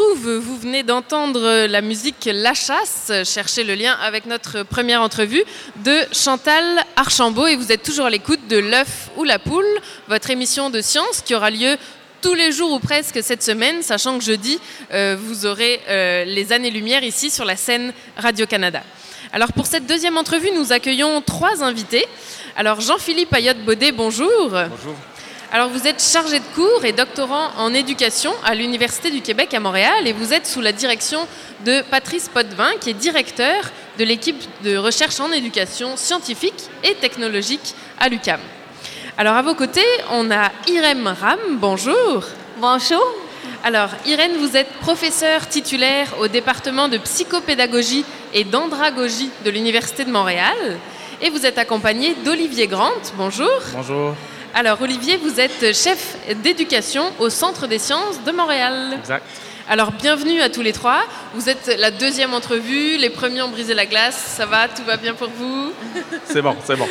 Vous venez d'entendre la musique La Chasse. Cherchez le lien avec notre première entrevue de Chantal Archambault. Et vous êtes toujours à l'écoute de L'œuf ou la poule, votre émission de science qui aura lieu tous les jours ou presque cette semaine, sachant que jeudi, euh, vous aurez euh, les années-lumière ici sur la scène Radio-Canada. Alors, pour cette deuxième entrevue, nous accueillons trois invités. Alors, Jean-Philippe Ayotte-Baudet, bonjour. Bonjour. Alors vous êtes chargé de cours et doctorant en éducation à l'Université du Québec à Montréal et vous êtes sous la direction de Patrice Potvin qui est directeur de l'équipe de recherche en éducation scientifique et technologique à l'UCAM. Alors à vos côtés, on a Irène Ram, bonjour. Bonjour. Alors Irène, vous êtes professeure titulaire au département de psychopédagogie et d'andragogie de l'Université de Montréal et vous êtes accompagnée d'Olivier Grant, bonjour. Bonjour. Alors Olivier, vous êtes chef d'éducation au Centre des sciences de Montréal. Exact. Alors bienvenue à tous les trois. Vous êtes la deuxième entrevue, les premiers ont brisé la glace. Ça va, tout va bien pour vous? C'est bon, c'est bon.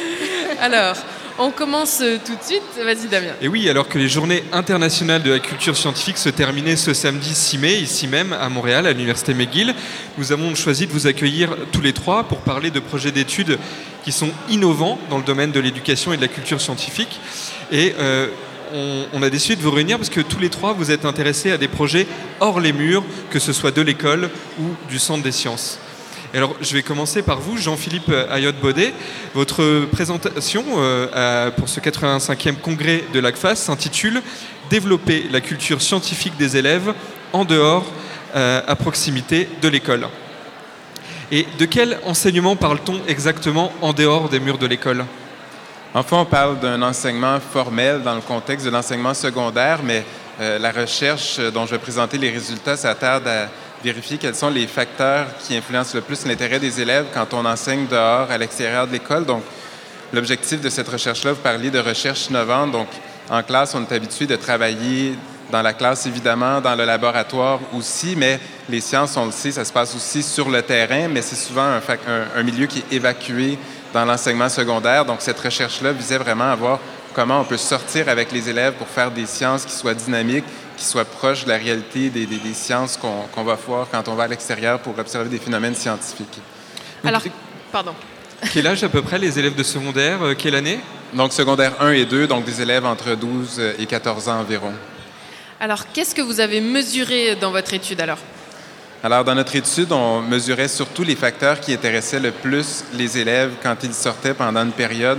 Alors, on commence tout de suite. Vas-y Damien. Et oui, alors que les journées internationales de la culture scientifique se terminaient ce samedi 6 mai, ici même à Montréal, à l'Université McGill, nous avons choisi de vous accueillir tous les trois pour parler de projets d'études qui sont innovants dans le domaine de l'éducation et de la culture scientifique. Et euh, on, a décidé de vous réunir parce que tous les trois, vous êtes intéressés à des projets hors les murs, que ce soit de l'école ou du Centre des sciences. Alors, je vais commencer par vous, Jean-Philippe Ayotte-Baudet. Votre présentation euh, pour ce 85e congrès de l'ACFAS s'intitule Développer la culture scientifique des élèves en dehors, euh, à proximité de l'école. Et de quel enseignement parle-t-on exactement en dehors des murs de l'école? Enfin, on parle d'un enseignement formel dans le contexte de l'enseignement secondaire, mais euh, la recherche dont je vais présenter les résultats s'attarde à vérifier quels sont les facteurs qui influencent le plus l'intérêt des élèves quand on enseigne dehors, à l'extérieur de l'école. Donc, l'objectif de cette recherche-là, vous parliez de recherche innovante. Donc, en classe, on est habitué de travailler dans la classe, évidemment, dans le laboratoire aussi, mais les sciences, on le sait, ça se passe aussi sur le terrain, mais c'est souvent un, un milieu qui est évacué dans l'enseignement secondaire. Donc, cette recherche-là visait vraiment à voir comment on peut sortir avec les élèves pour faire des sciences qui soient dynamiques, qui soient proches de la réalité des, des- des sciences qu'on va voir quand on va à l'extérieur pour observer des phénomènes scientifiques. Alors, pardon. Quel âge à peu près les élèves de secondaire euh, Quelle année Donc, secondaire 1 et 2, donc des élèves entre 12 et 14 ans environ. Alors, qu'est-ce que vous avez mesuré dans votre étude alors? Alors, dans notre étude, on mesurait surtout les facteurs qui intéressaient le plus les élèves quand ils sortaient pendant une période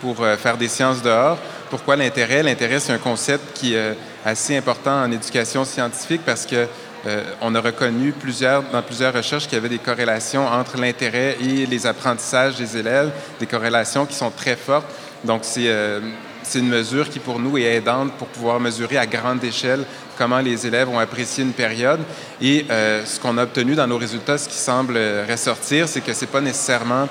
pour euh, faire des sciences dehors. Pourquoi l'intérêt? L'intérêt, c'est un concept qui est assez important en éducation scientifique parce que euh, on a reconnu plusieurs, dans plusieurs recherches qu'il y avait des corrélations entre l'intérêt et les apprentissages des élèves, des corrélations qui sont très fortes. Donc, c'est euh, une mesure qui, pour nous, est aidante pour pouvoir mesurer à grande échelle comment les élèves ont apprécié une période. Et euh, ce qu'on a obtenu dans nos résultats, ce qui semble euh, ressortir, c'est que c'est pas nécessairement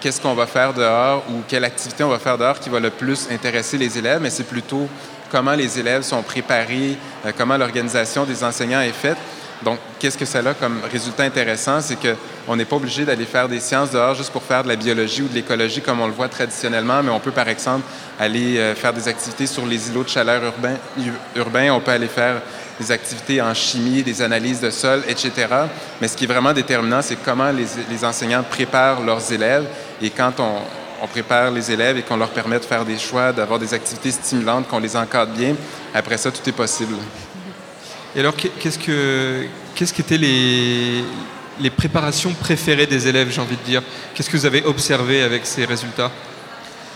qu'est-ce qu'on va faire dehors ou quelle activité on va faire dehors qui va le plus intéresser les élèves, mais c'est plutôt comment les élèves sont préparés, euh, comment l'organisation des enseignants est faite. Donc, qu'est-ce que ça a comme résultat intéressant? C'est qu'on n'est pas obligé d'aller faire des sciences dehors juste pour faire de la biologie ou de l'écologie comme on le voit traditionnellement, mais on peut, par exemple, aller euh, faire des activités sur les îlots de chaleur urbains. urbains. On peut aller faire des activités en chimie, des analyses de sol, etc. Mais ce qui est vraiment déterminant, c'est comment les, les enseignants préparent leurs élèves. Et quand on, on prépare les élèves et qu'on leur permet de faire des choix, d'avoir des activités stimulantes, qu'on les encadre bien, après ça, tout est possible. Et alors, qu'est- qu'est-ce que qu'est-ce qu'étaient les, les préparations préférées des élèves, j'ai envie de dire? Qu'est-ce que vous avez observé avec ces résultats?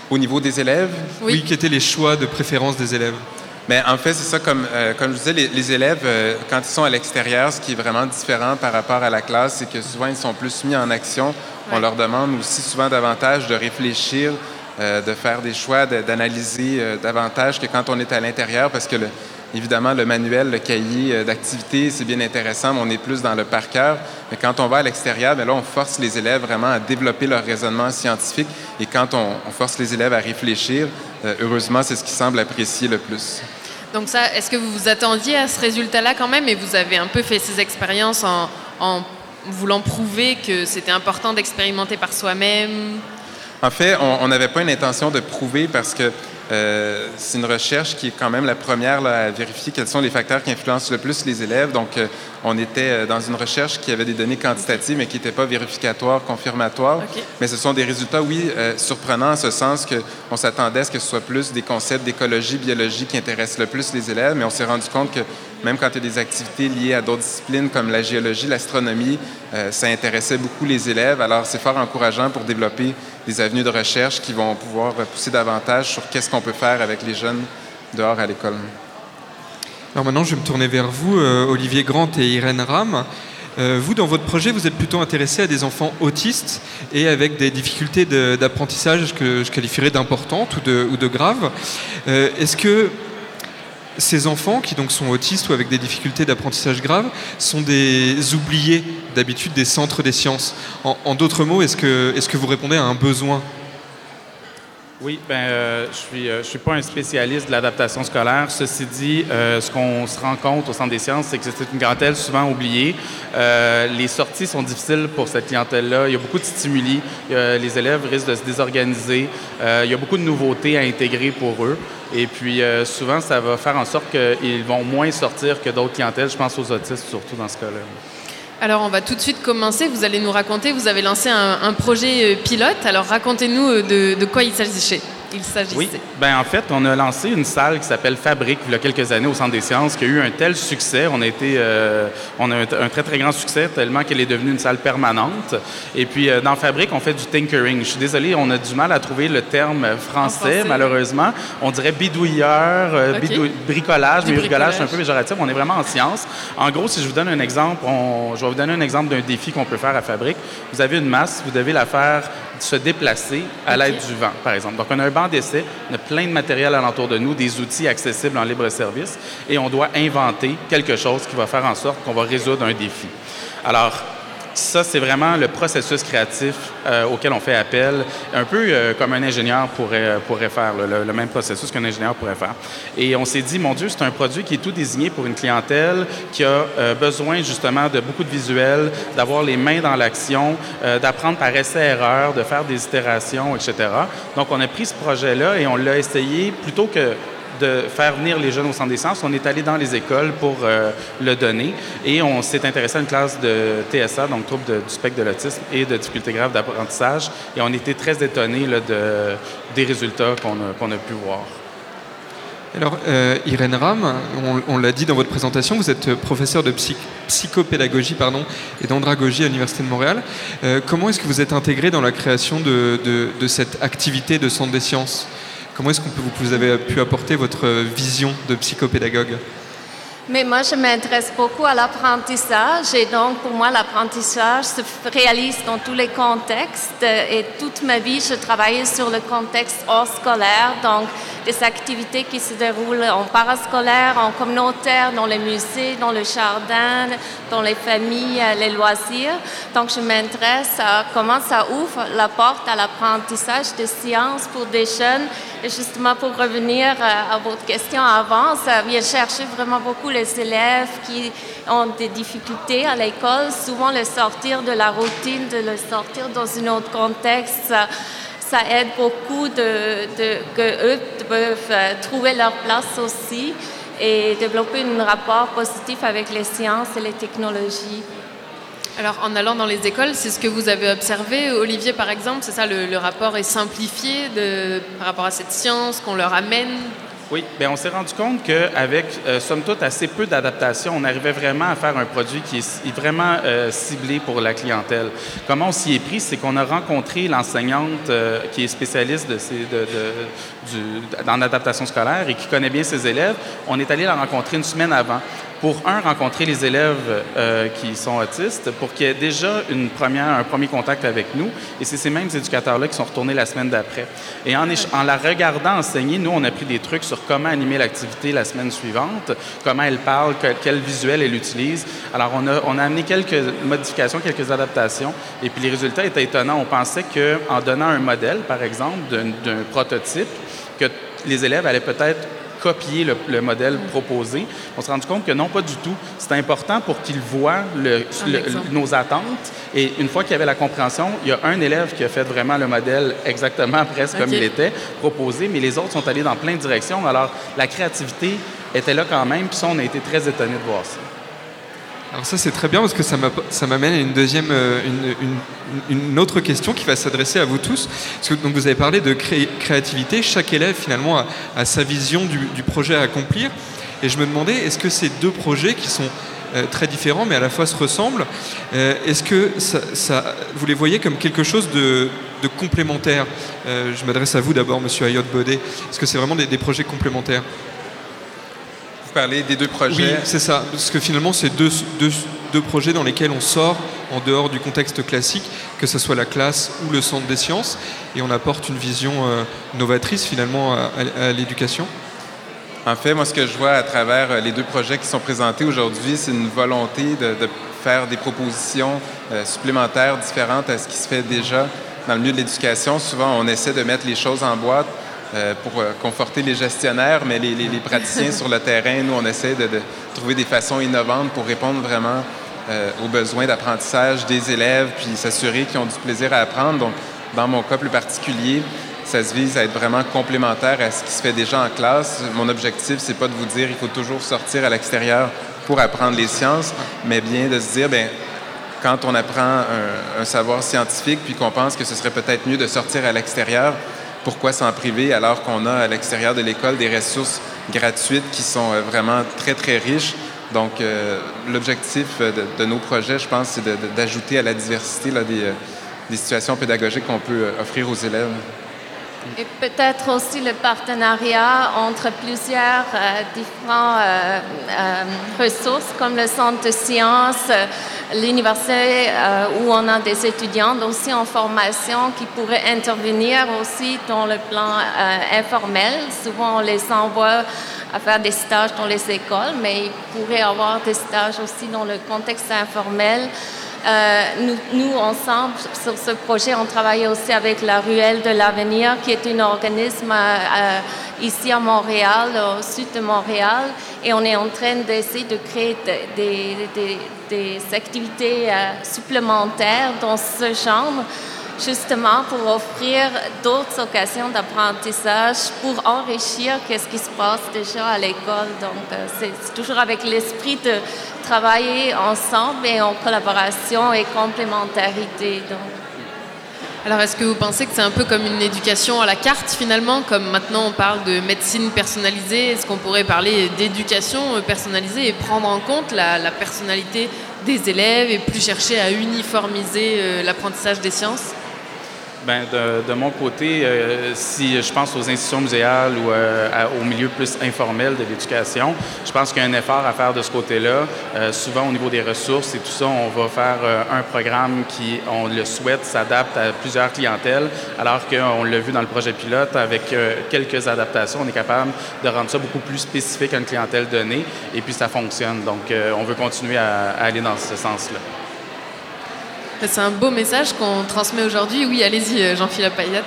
Au niveau des élèves? Oui, quels étaient les choix de préférence des élèves? Mais en fait, c'est ça, comme, euh, comme je disais, les, les élèves, euh, quand ils sont à l'extérieur, ce qui est vraiment différent par rapport à la classe, c'est que souvent, ils sont plus mis en action. On leur demande aussi souvent davantage de réfléchir, euh, de faire des choix, d'analyser euh, davantage que quand on est à l'intérieur, parce que, le- évidemment, le manuel, le cahier euh, d'activité, c'est bien intéressant, mais on est plus dans le par cœur. Mais quand on va à l'extérieur, bien là, on force les élèves vraiment à développer leur raisonnement scientifique. Et quand on, on force les élèves à réfléchir, euh, heureusement, c'est ce qu'ils semblent apprécier le plus. Donc ça, est-ce que vous vous attendiez à ce résultat-là quand même? Et vous avez un peu fait ces expériences en, en voulant prouver que c'était important d'expérimenter par soi-même? En fait, on n'avait pas une intention de prouver parce que euh, c'est une recherche qui est quand même la première là, à vérifier quels sont les facteurs qui influencent le plus les élèves. Donc, euh, on était euh, dans une recherche qui avait des données quantitatives, mais qui n'étaient pas vérificatoires, confirmatoires. Mais ce sont des résultats, oui, euh, surprenants en ce sens qu'on s'attendait à ce que ce soit plus des concepts d'écologie, biologie qui intéressent le plus les élèves, mais on s'est rendu compte que même quand il y a des activités liées à d'autres disciplines comme la géologie, l'astronomie, euh, ça intéressait beaucoup les élèves. Alors, c'est fort encourageant pour développer des avenues de recherche qui vont pouvoir pousser davantage sur qu'est-ce qu'on peut faire avec les jeunes dehors à l'école. Alors maintenant, je vais me tourner vers vous, euh, Olivier Grant et Irène Ram. Euh, vous, dans votre projet, vous êtes plutôt intéressé à des enfants autistes et avec des difficultés d'apprentissage que je qualifierais d'importantes ou de, graves. Euh, Est-ce que ces enfants qui donc sont autistes ou avec des difficultés d'apprentissage graves sont des oubliés d'habitude des centres des sciences? En, en d'autres mots, est-ce que, est que vous répondez à un besoin? Oui, ben, euh, je suis, euh, je suis pas un spécialiste de l'adaptation scolaire. Ceci dit, euh, ce qu'on se rend compte au Centre des sciences, c'est que c'est une clientèle souvent oubliée. Euh, les sorties sont difficiles pour cette clientèle-là. Il y a beaucoup de stimuli. Euh, les élèves risquent de se désorganiser. Euh, il y a beaucoup de nouveautés à intégrer pour eux. Et puis, souvent, ça va faire en sorte qu'ils vont moins sortir que d'autres clientèles. Je pense aux autistes, surtout dans ce cas-là. Alors, on va tout de suite commencer. Vous allez nous raconter, vous avez lancé un, projet euh, pilote. Alors, racontez-nous euh, de, de quoi il s'agissait. Il s'agissait. Oui, ben en fait, on a lancé une salle qui s'appelle Fabrique il y a quelques années au Centre des sciences, qui a eu un tel succès. On a été, euh, on a un, un très très grand succès tellement qu'elle est devenue une salle permanente. Et puis euh, dans Fabrique, on fait du tinkering. Je suis désolé, on a du mal à trouver le terme français, français. malheureusement. On dirait bidouilleur, euh, bidou- bricolage, Du mais bricolage c'est un peu péjoratif. On est vraiment en sciences. En gros, si je vous donne un exemple, on- je vais vous donner un exemple d'un défi qu'on peut faire à Fabrique. Vous avez une masse, vous devez la faire se déplacer à l'aide du vent, par exemple. Donc, on a un banc d'essai, on a plein de matériel alentour de nous, des outils accessibles en libre service, et on doit inventer quelque chose qui va faire en sorte qu'on va résoudre un défi. Alors, ça, c'est vraiment le processus créatif euh, auquel on fait appel, un peu euh, comme un ingénieur pourrait, pourrait faire, le, même processus qu'un ingénieur pourrait faire. Et on s'est dit, mon Dieu, c'est un produit qui est tout désigné pour une clientèle qui a euh, besoin justement de beaucoup de visuels, d'avoir les mains dans l'action, euh, d'apprendre par essai-erreur, de faire des itérations, etc. Donc, on a pris ce projet-là et on l'a essayé plutôt que de faire venir les jeunes au centre des sciences. On est allé dans les écoles pour euh, le donner et on s'est intéressé à une classe de TSA, donc trouble de- du spectre de l'autisme et de difficultés graves d'apprentissage. Et on était très étonnés de, des résultats qu'on a, pu voir. Alors, euh, Irène Ram, on, l'a dit dans votre présentation, vous êtes professeur de psy- psychopédagogie pardon, et d'andragogie à l'Université de Montréal. Euh, comment est-ce que vous êtes intégré dans la création de- de cette activité de Centre des sciences? Comment est-ce que vous avez pu apporter votre vision de psychopédagogue? Mais moi, je m'intéresse beaucoup à l'apprentissage et donc pour moi, l'apprentissage se réalise dans tous les contextes et toute ma vie, je travaillais sur le contexte hors scolaire, donc des activités qui se déroulent en parascolaire, en communautaire, dans les musées, dans le jardin, dans les familles, les loisirs. Donc, je m'intéresse à comment ça ouvre la porte à l'apprentissage des sciences pour des jeunes. Justement, pour revenir euh, à votre question avant, ça vient chercher vraiment beaucoup les élèves qui ont des difficultés à l'école, souvent le sortir de la routine, de le sortir dans un autre contexte. Ça, aide beaucoup de, de, que eux euh, trouver leur place aussi et développer un rapport positif avec les sciences et les technologies. Alors, en allant dans les écoles, c'est ce que vous avez observé. Olivier, par exemple, c'est ça, le, rapport est simplifié par rapport à cette science qu'on leur amène? Oui, bien, on s'est rendu compte qu'avec, euh, somme toute, assez peu d'adaptation, on arrivait vraiment à faire un produit qui est, vraiment euh, ciblé pour la clientèle. Comment on s'y est pris, c'est qu'on a rencontré l'enseignante euh, qui est spécialiste de ces, du, dans l'adaptation scolaire et qui connaît bien ses élèves. On est allé la rencontrer une semaine avant pour, un, rencontrer les élèves euh, qui sont autistes, pour qu'il y ait déjà une première, un premier contact avec nous. Et c'est ces mêmes éducateurs-là qui sont retournés la semaine d'après. Et en, la regardant enseigner, nous, on a pris des trucs sur comment animer l'activité la semaine suivante, comment elle parle, que- quel visuel elle utilise. Alors, on a, on a amené quelques modifications, quelques adaptations, et puis les résultats étaient étonnants. On pensait qu'en donnant un modèle, par exemple, d'un prototype, que les élèves allaient peut-être copier le, le modèle proposé. On s'est rendu compte que non, pas du tout. C'est important pour qu'ils voient le- le- nos attentes. Et une fois qu'il y avait la compréhension, il y a un élève qui a fait vraiment le modèle exactement presque comme il était proposé, mais les autres sont allés dans plein de directions. Alors, la créativité était là quand même, puis ça, on a été très étonnés de voir ça. Alors ça c'est très bien parce que ça m'amène à une deuxième, euh, une, autre question qui va s'adresser à vous tous. Donc vous avez parlé de cré- créativité, chaque élève finalement a, sa vision du, projet à accomplir. Et je me demandais, est-ce que ces deux projets qui sont euh, très différents mais à la fois se ressemblent, euh, est-ce que vous les voyez comme quelque chose de, complémentaire? Je m'adresse à vous d'abord, Monsieur Ayot Baudet. Est-ce que c'est vraiment des projets complémentaires? Vous parlez des deux projets. oui, c'est ça. Parce que finalement, c'est deux, deux, deux projets dans lesquels on sort en dehors du contexte classique, que ce soit la classe ou le centre des sciences, et on apporte une vision euh, novatrice finalement à, à- à l'éducation. En fait, moi, ce que je vois à travers euh, les deux projets qui sont présentés aujourd'hui, c'est une volonté de, de faire des propositions euh, supplémentaires, différentes à ce qui se fait déjà dans le milieu de l'éducation. Souvent, on essaie de mettre les choses en boîte euh, pour euh, conforter les gestionnaires, mais les, praticiens sur le terrain, nous, on essaie de, trouver des façons innovantes pour répondre vraiment euh, aux besoins d'apprentissage des élèves, puis s'assurer qu'ils ont du plaisir à apprendre. Donc, dans mon cas plus particulier, ça se vise à être vraiment complémentaire à ce qui se fait déjà en classe. Mon objectif, c'est pas de vous dire il faut toujours sortir à l'extérieur pour apprendre les sciences, mais bien de se dire, ben quand on apprend un savoir scientifique puis qu'on pense que ce serait peut-être mieux de sortir à l'extérieur, pourquoi s'en priver alors qu'on a à l'extérieur de l'école des ressources gratuites qui sont euh, vraiment très, très riches? Donc, euh, l'objectif euh, de, nos projets, je pense, c'est d'ajouter à la diversité des, situations pédagogiques qu'on peut offrir aux élèves. Et peut-être aussi le partenariat entre plusieurs euh, différents euh, euh, ressources comme le centre de sciences, l'université euh, où on a des étudiants aussi en formation qui pourraient intervenir aussi dans le plan informel. Souvent, on les envoie à faire des stages dans les écoles, mais ils pourraient avoir des stages aussi dans le contexte informel. Euh, nous, nous, ensemble, sur ce projet, on travaille aussi avec la Ruelle de l'Avenir, qui est un organisme euh, ici à Montréal, au sud de Montréal, et on est en train d'essayer de créer de- des, des- des activités euh, supplémentaires dans ce genre, justement pour offrir d'autres occasions d'apprentissage, pour enrichir ce qui se passe déjà à l'école. Donc, euh, c'est toujours avec l'esprit de travailler ensemble et en collaboration et complémentarité. Donc, Alors, est-ce que vous pensez que c'est un peu comme une éducation à la carte finalement, comme maintenant on parle de médecine personnalisée, est-ce qu'on pourrait parler d'éducation personnalisée et prendre en compte la, la personnalité des élèves et plus chercher à uniformiser euh, l'apprentissage des sciences? Ben, de, de mon côté, euh, si je pense aux institutions muséales ou euh, au milieu plus informel de l'éducation, je pense qu'il y a un effort à faire de ce côté-là. Euh, souvent, au niveau des ressources et tout ça, on va faire euh, un programme qui, on le souhaite, s'adapte à plusieurs clientèles, alors qu'on l'a vu dans le projet pilote, avec euh, quelques adaptations, on est capable de rendre ça beaucoup plus spécifique à une clientèle donnée, et puis ça fonctionne. Donc, euh, on veut continuer à, à aller dans ce sens-là. C'est un beau message qu'on transmet aujourd'hui. Oui, allez-y, euh, Jean-Philippe Payette.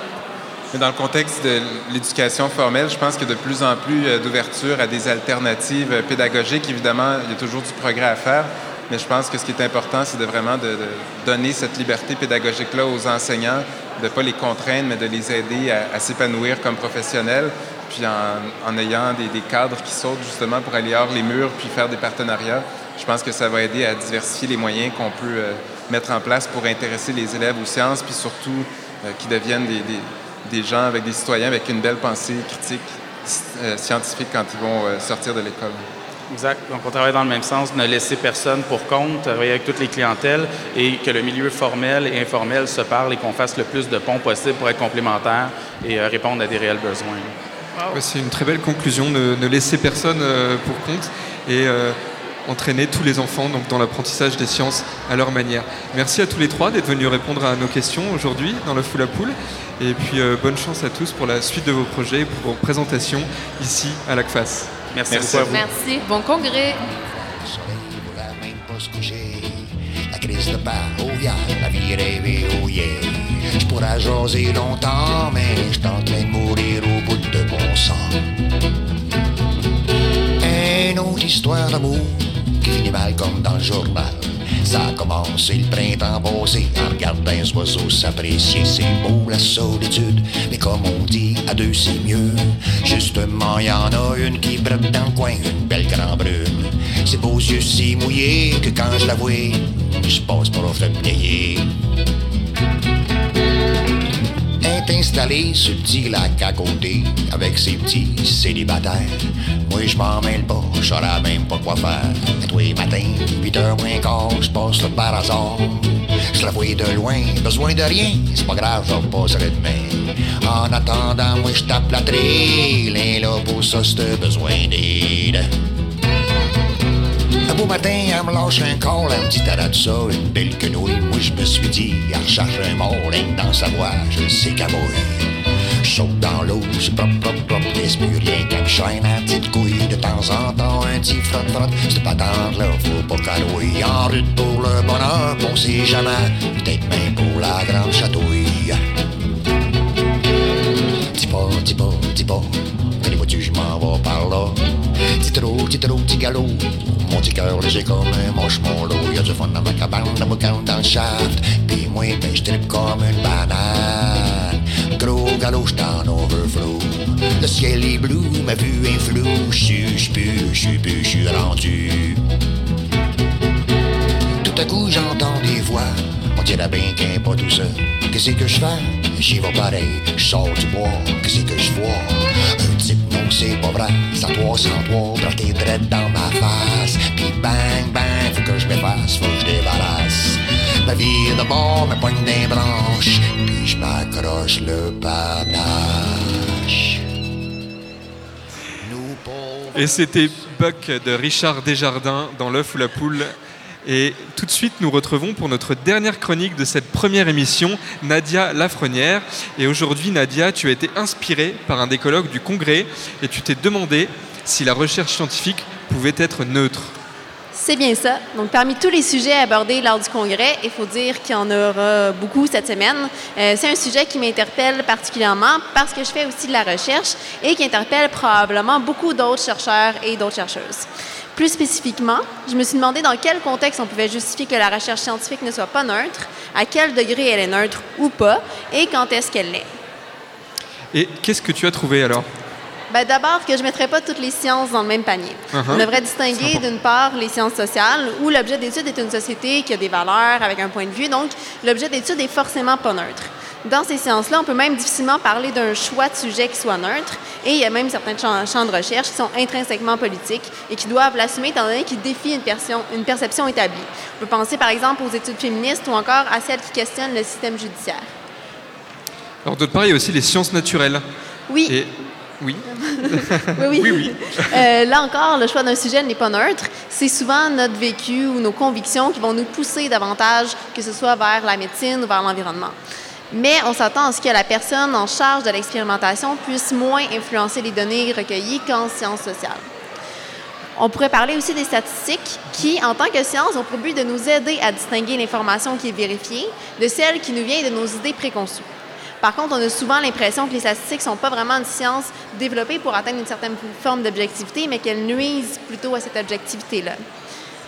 Dans le contexte de l'éducation formelle, je pense qu'il y a de plus en plus euh, d'ouverture à des alternatives euh, pédagogiques. Évidemment, il y a toujours du progrès à faire, mais je pense que ce qui est important, c'est vraiment de, donner cette liberté pédagogique-là aux enseignants, de ne pas les contraindre, mais de les aider à, s'épanouir comme professionnels, puis en, ayant des, cadres qui sautent justement pour aller hors les murs, puis faire des partenariats. Je pense que ça va aider à diversifier les moyens qu'on peut mettre en place pour intéresser les élèves aux sciences, puis surtout euh, qu'ils deviennent des, des, des gens avec des citoyens avec une belle pensée critique euh, scientifique quand ils vont euh, sortir de l'école. Exact. Donc, on travaille dans le même sens, ne laisser personne pour compte, travailler avec toutes les clientèles et que le milieu formel et informel se parle et qu'on fasse le plus de ponts possible pour être complémentaires et euh, répondre à des réels besoins. Ouais, C'est une très belle conclusion, ne, ne laisser personne euh, pour compte et euh, entraîner tous les enfants donc, dans l'apprentissage des sciences à leur manière. Merci à tous les trois d'être venus répondre à nos questions aujourd'hui dans le Foule à Poule. Et puis euh, bonne chance à tous pour la suite de vos projets et pour vos présentations ici à l'ACFAS. Merci, beaucoup à vous. Merci. Bon congrès. pas se coucher. La crise de part, oh yeah, la vie rêvée, oh yeah. Je pourrais jaser longtemps, mais je suis en train de mourir au bout de bon sang. Une autre histoire d'amour mal comme dans le journal. Ça a commencé le printemps passé en regardant les oiseaux s'apprécier. C'est beau la solitude, mais comme on dit, à deux c'est mieux. Justement, y en a une qui brette dans le coin, une belle grande brune. Ses beaux yeux si mouillés que quand je la vois, je passe me vieillir. Est installé sur le petit lac à côté avec ses petits célibataires. Moi, je m'en mêle pas, je même pas quoi faire. Et tous les matins, 8 heures moins quart, je passe là par hasard. Je la vois de loin, besoin de rien, c'est pas grave, je repasserai demain. En attendant, moi, je tape la trille, et là, pour ça, c'est besoin d'aide. Beau matin, elle me lâche un corps, elle me dit t'as de ça, une belle quenouille. Moi je me suis dit, elle recherche un mort, rien dans sa voix, je sais mouille. Je saute dans l'eau, je propre, propre, propre, laisse plus rien qu'elle me chaîne à petite couille. De temps en temps, un petit frotte, frotte, cette patente là, faut pas qu'elle rouille. En route pour le bonheur, on sait jamais, peut-être même pour la grande chatouille. Dis pas, dis pas, dis pas, allez vois-tu, je m'en vais par là. Petit trou, petit trou, petit galop. Mon petit cœur léger comme un moche mon lot. Y'a du fun dans ma cabane, dans mon camp, dans le shaft. Puis moi, ben, je tripe comme une banane. Gros galop, j't'en overflow. Le ciel est bleu, ma vue est floue. J'suis, j'pue, j'suis plus, j'suis rendu. Tout à coup, j'entends des voix. Dirait bien qu'un pas tout seul. Qu'est-ce que je fais? J'y vais pareil, je sors du bois. Qu'est-ce que je vois? Un type, non, c'est pas vrai. Sans toi, sans toi, planté direct dans ma face. Puis bang, bang, faut que je m'efface, faut que je débarrasse. Ma vie de bord me poigne des branches. Puis je accroche le panache. Et c'était Buck de Richard Desjardins dans L'œuf ou la poule. Et tout de suite, nous retrouvons pour notre dernière chronique de cette première émission, Nadia Lafrenière. Et aujourd'hui, Nadia, tu as été inspirée par un des colloques du Congrès et tu t'es demandé si la recherche scientifique pouvait être neutre. C'est bien ça. Donc, parmi tous les sujets abordés lors du congrès, il faut dire qu'il y en aura beaucoup cette semaine. Euh, c'est un sujet qui m'interpelle particulièrement parce que je fais aussi de la recherche et qui interpelle probablement beaucoup d'autres chercheurs et d'autres chercheuses. Plus spécifiquement, je me suis demandé dans quel contexte on pouvait justifier que la recherche scientifique ne soit pas neutre, à quel degré elle est neutre ou pas, et quand est-ce qu'elle l'est. Et qu'est-ce que tu as trouvé alors? Ben, D'abord, que je ne mettrais pas toutes les sciences dans le même panier. Uh-huh. On devrait distinguer d'une part les sciences sociales, où l'objet d'étude est une société qui a des valeurs avec un point de vue, donc l'objet d'étude est forcément pas neutre. Dans ces sciences-là, on peut même difficilement parler d'un choix de sujet qui soit neutre, et il y a même certains champs, champs de recherche qui sont intrinsèquement politiques et qui doivent l'assumer étant donné qu'ils défient une, perception- une perception établie. On peut penser par exemple aux études féministes ou encore à celles qui questionnent le système judiciaire. Alors d'autre part, il y a aussi les sciences naturelles. Oui. Et... Oui. *laughs* Oui, oui. oui, oui. Euh, là encore, le choix d'un sujet n'est pas neutre. C'est souvent notre vécu ou nos convictions qui vont nous pousser davantage, que ce soit vers la médecine ou vers l'environnement. Mais on s'attend à ce que la personne en charge de l'expérimentation puisse moins influencer les données recueillies qu'en sciences sociales. On pourrait parler aussi des statistiques qui, en tant que science, ont pour but de nous aider à distinguer l'information qui est vérifiée de celle qui nous vient de nos idées préconçues. Par contre, on a souvent l'impression que les statistiques ne sont pas vraiment une science développée pour atteindre une certaine forme d'objectivité, mais qu'elles nuisent plutôt à cette objectivité-là.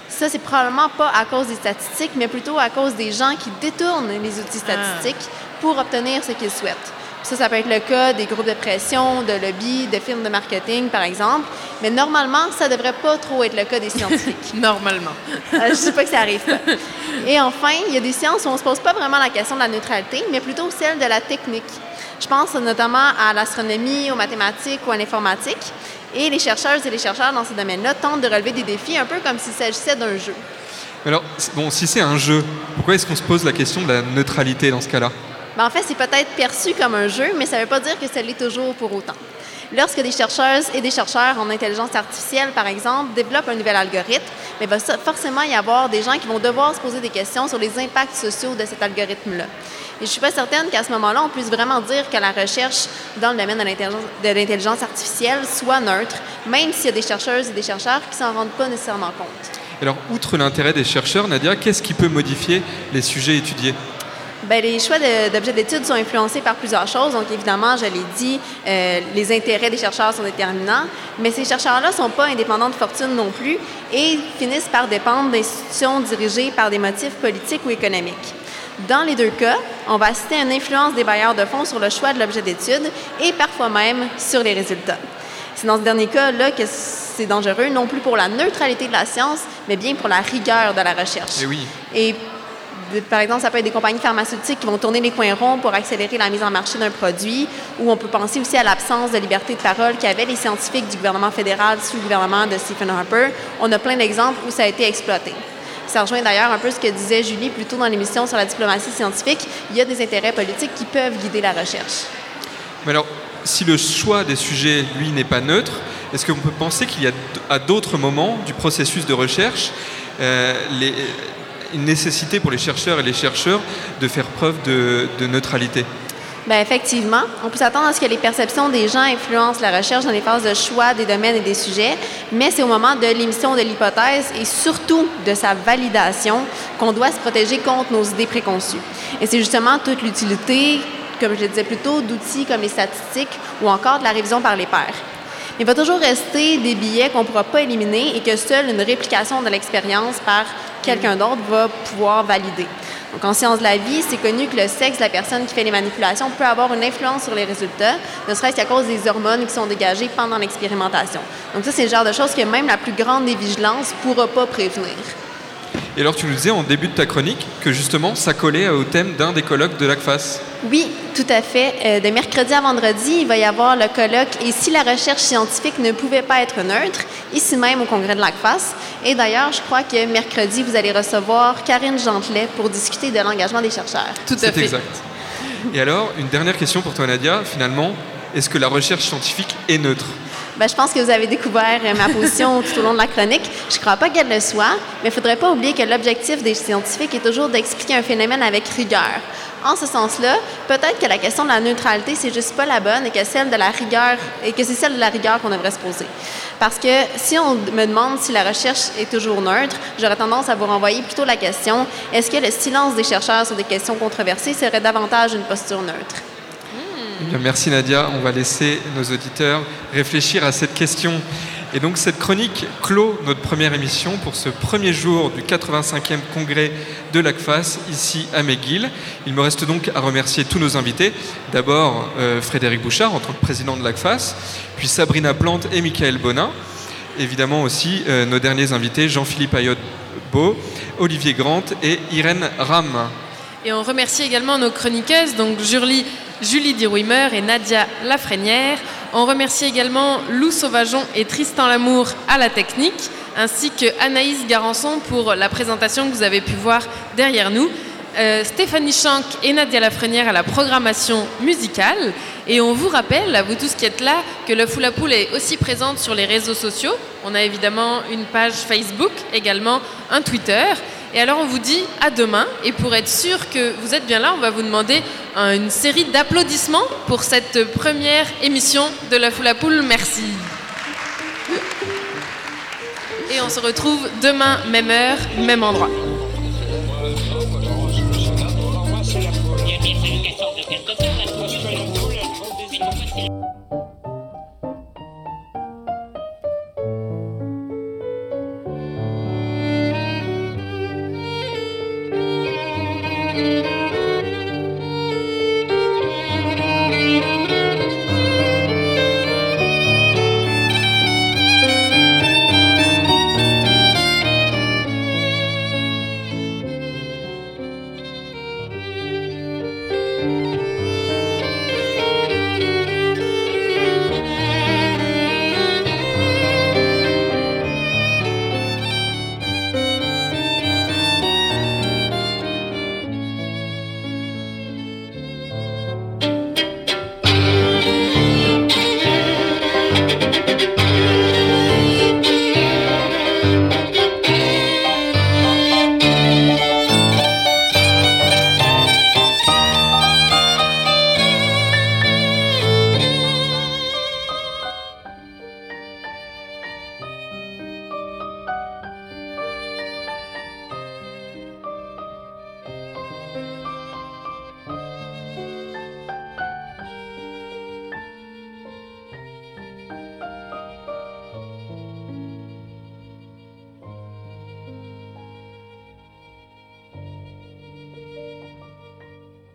Ça, c'est probablement pas à cause des statistiques, mais plutôt à cause des gens qui détournent les outils statistiques pour obtenir ce qu'ils souhaitent. Ça, ça peut être le cas des groupes de pression, de lobby, de firmes de marketing, par exemple. Mais normalement, ça devrait pas trop être le cas des scientifiques. *laughs* Normalement. Euh, je ne dis pas que ça arrive pas. Et enfin, il y a des sciences où on ne se pose pas vraiment la question de la neutralité, mais plutôt celle de la technique. Je pense notamment à l'astronomie, aux mathématiques ou à l'informatique. Et les chercheuses et les chercheurs dans ces domaines-là tentent de relever des défis un peu comme s'il s'agissait d'un jeu. Alors, bon, si c'est un jeu, pourquoi est-ce qu'on se pose la question de la neutralité dans ce cas-là? Ben, en fait, c'est peut-être perçu comme un jeu, mais ça ne veut pas dire que ça l'est toujours pour autant. Lorsque des chercheuses et des chercheurs en intelligence artificielle, par exemple, développent un nouvel algorithme, mais il va forcément y avoir des gens qui vont devoir se poser des questions sur les impacts sociaux de cet algorithme-là. Et je ne suis pas certaine qu'à ce moment-là, on puisse vraiment dire que la recherche dans le domaine de l'intelligence- artificielle soit neutre, même s'il y a des chercheuses et des chercheurs qui s'en rendent pas nécessairement compte. Alors, outre l'intérêt des chercheurs, Nadia, qu'est-ce qui peut modifier les sujets étudiés? Bien, les choix d'objets d'études sont influencés par plusieurs choses. Donc, évidemment, je l'ai dit, euh, les intérêts des chercheurs sont déterminants, mais ces chercheurs-là ne sont pas indépendants de fortune non plus et finissent par dépendre d'institutions dirigées par des motifs politiques ou économiques. Dans les deux cas, on va assister à une influence des bailleurs de fonds sur le choix de l'objet d'étude et parfois même sur les résultats. C'est dans ce dernier cas-là que c'est dangereux, non plus pour la neutralité de la science, mais bien pour la rigueur de la recherche. Eh oui. Et par exemple, ça peut être des compagnies pharmaceutiques qui vont tourner les coins ronds pour accélérer la mise en marché d'un produit, ou on peut penser aussi à l'absence de liberté de parole qu'avaient les scientifiques du gouvernement fédéral sous le gouvernement de Stephen Harper. On a plein d'exemples où ça a été exploité. Ça rejoint d'ailleurs un peu ce que disait Julie plus tôt dans l'émission sur la diplomatie scientifique. Il y a des intérêts politiques qui peuvent guider la recherche. Mais alors, si le choix des sujets, lui, n'est pas neutre, est-ce qu'on peut penser qu'il y a à d'autres moments du processus de recherche euh, les- une nécessité pour les chercheurs et les chercheurs de faire preuve de neutralité? Bien, effectivement, on peut s'attendre à ce que les perceptions des gens influencent la recherche dans les phases de choix des domaines et des sujets, mais c'est au moment de l'émission de l'hypothèse et surtout de sa validation qu'on doit se protéger contre nos idées préconçues. Et c'est justement toute l'utilité, comme je le disais plus tôt, d'outils comme les statistiques ou encore de la révision par les pairs. Il va toujours rester des billets qu'on ne pourra pas éliminer et que seule une réplication de l'expérience par quelqu'un d'autre va pouvoir valider. Donc, en sciences de la vie, c'est connu que le sexe de la personne qui fait les manipulations peut avoir une influence sur les résultats, ne serait-ce qu'à cause des hormones qui sont dégagées pendant l'expérimentation. Donc, ça, c'est le genre de choses que même la plus grande des vigilances ne pourra pas prévenir. Et alors, tu nous disais en début de ta chronique que justement, ça collait au thème d'un des colloques de l'ACFAS. Oui, tout à fait. Euh, de mercredi à vendredi, il va y avoir le colloque Et si la recherche scientifique ne pouvait pas être neutre, ici même au congrès de l'ACFAS. Et d'ailleurs, je crois que mercredi, vous allez recevoir Karine Gentelet pour discuter de l'engagement des chercheurs. Tout à C'est fait. exact. Et alors, une dernière question pour toi, Nadia. Finalement, est-ce que la recherche scientifique est neutre? Ben, je pense que vous avez découvert euh, ma position *laughs* tout au long de la chronique. Je ne crois pas qu'elle le soit, mais il ne faudrait pas oublier que l'objectif des scientifiques est toujours d'expliquer un phénomène avec rigueur. En ce sens-là, peut-être que la question de la neutralité, c'est juste pas la bonne et que celle de la rigueur et que c'est celle de la rigueur qu'on devrait se poser. Parce que si on me demande si la recherche est toujours neutre, j'aurais tendance à vous renvoyer plutôt la question est-ce que le silence des chercheurs sur des questions controversées serait davantage une posture neutre? Bien, merci Nadia. On va laisser nos auditeurs réfléchir à cette question. Et donc cette chronique clôt notre première émission pour ce premier jour du 85e congrès de l'ACFAS ici à McGill. Il me reste donc à remercier tous nos invités. D'abord euh, Frédéric Bouchard en tant que président de l'ACFAS, puis Sabrina Plante et Michael Bonin. Évidemment aussi euh, nos derniers invités Jean-Philippe Ayot-Beau, Olivier Grant et Irène Ram. Et on remercie également nos chroniqueuses, donc Julie, Julie Dirouimer et Nadia Lafrenière. On remercie également Lou Sauvageon et Tristan Lamour à la technique, ainsi que Anaïs Garançon pour la présentation que vous avez pu voir derrière nous. Euh, Stéphanie Schank et Nadia Lafrenière à la programmation musicale. Et on vous rappelle, à vous tous qui êtes là, que le Foula Poule est aussi présente sur les réseaux sociaux. On a évidemment une page Facebook, également un Twitter. Et alors on vous dit à demain. Et pour être sûr que vous êtes bien là, on va vous demander un- une série d'applaudissements pour cette première émission de la Foula Poule. Merci. Et on se retrouve demain, même heure, même endroit.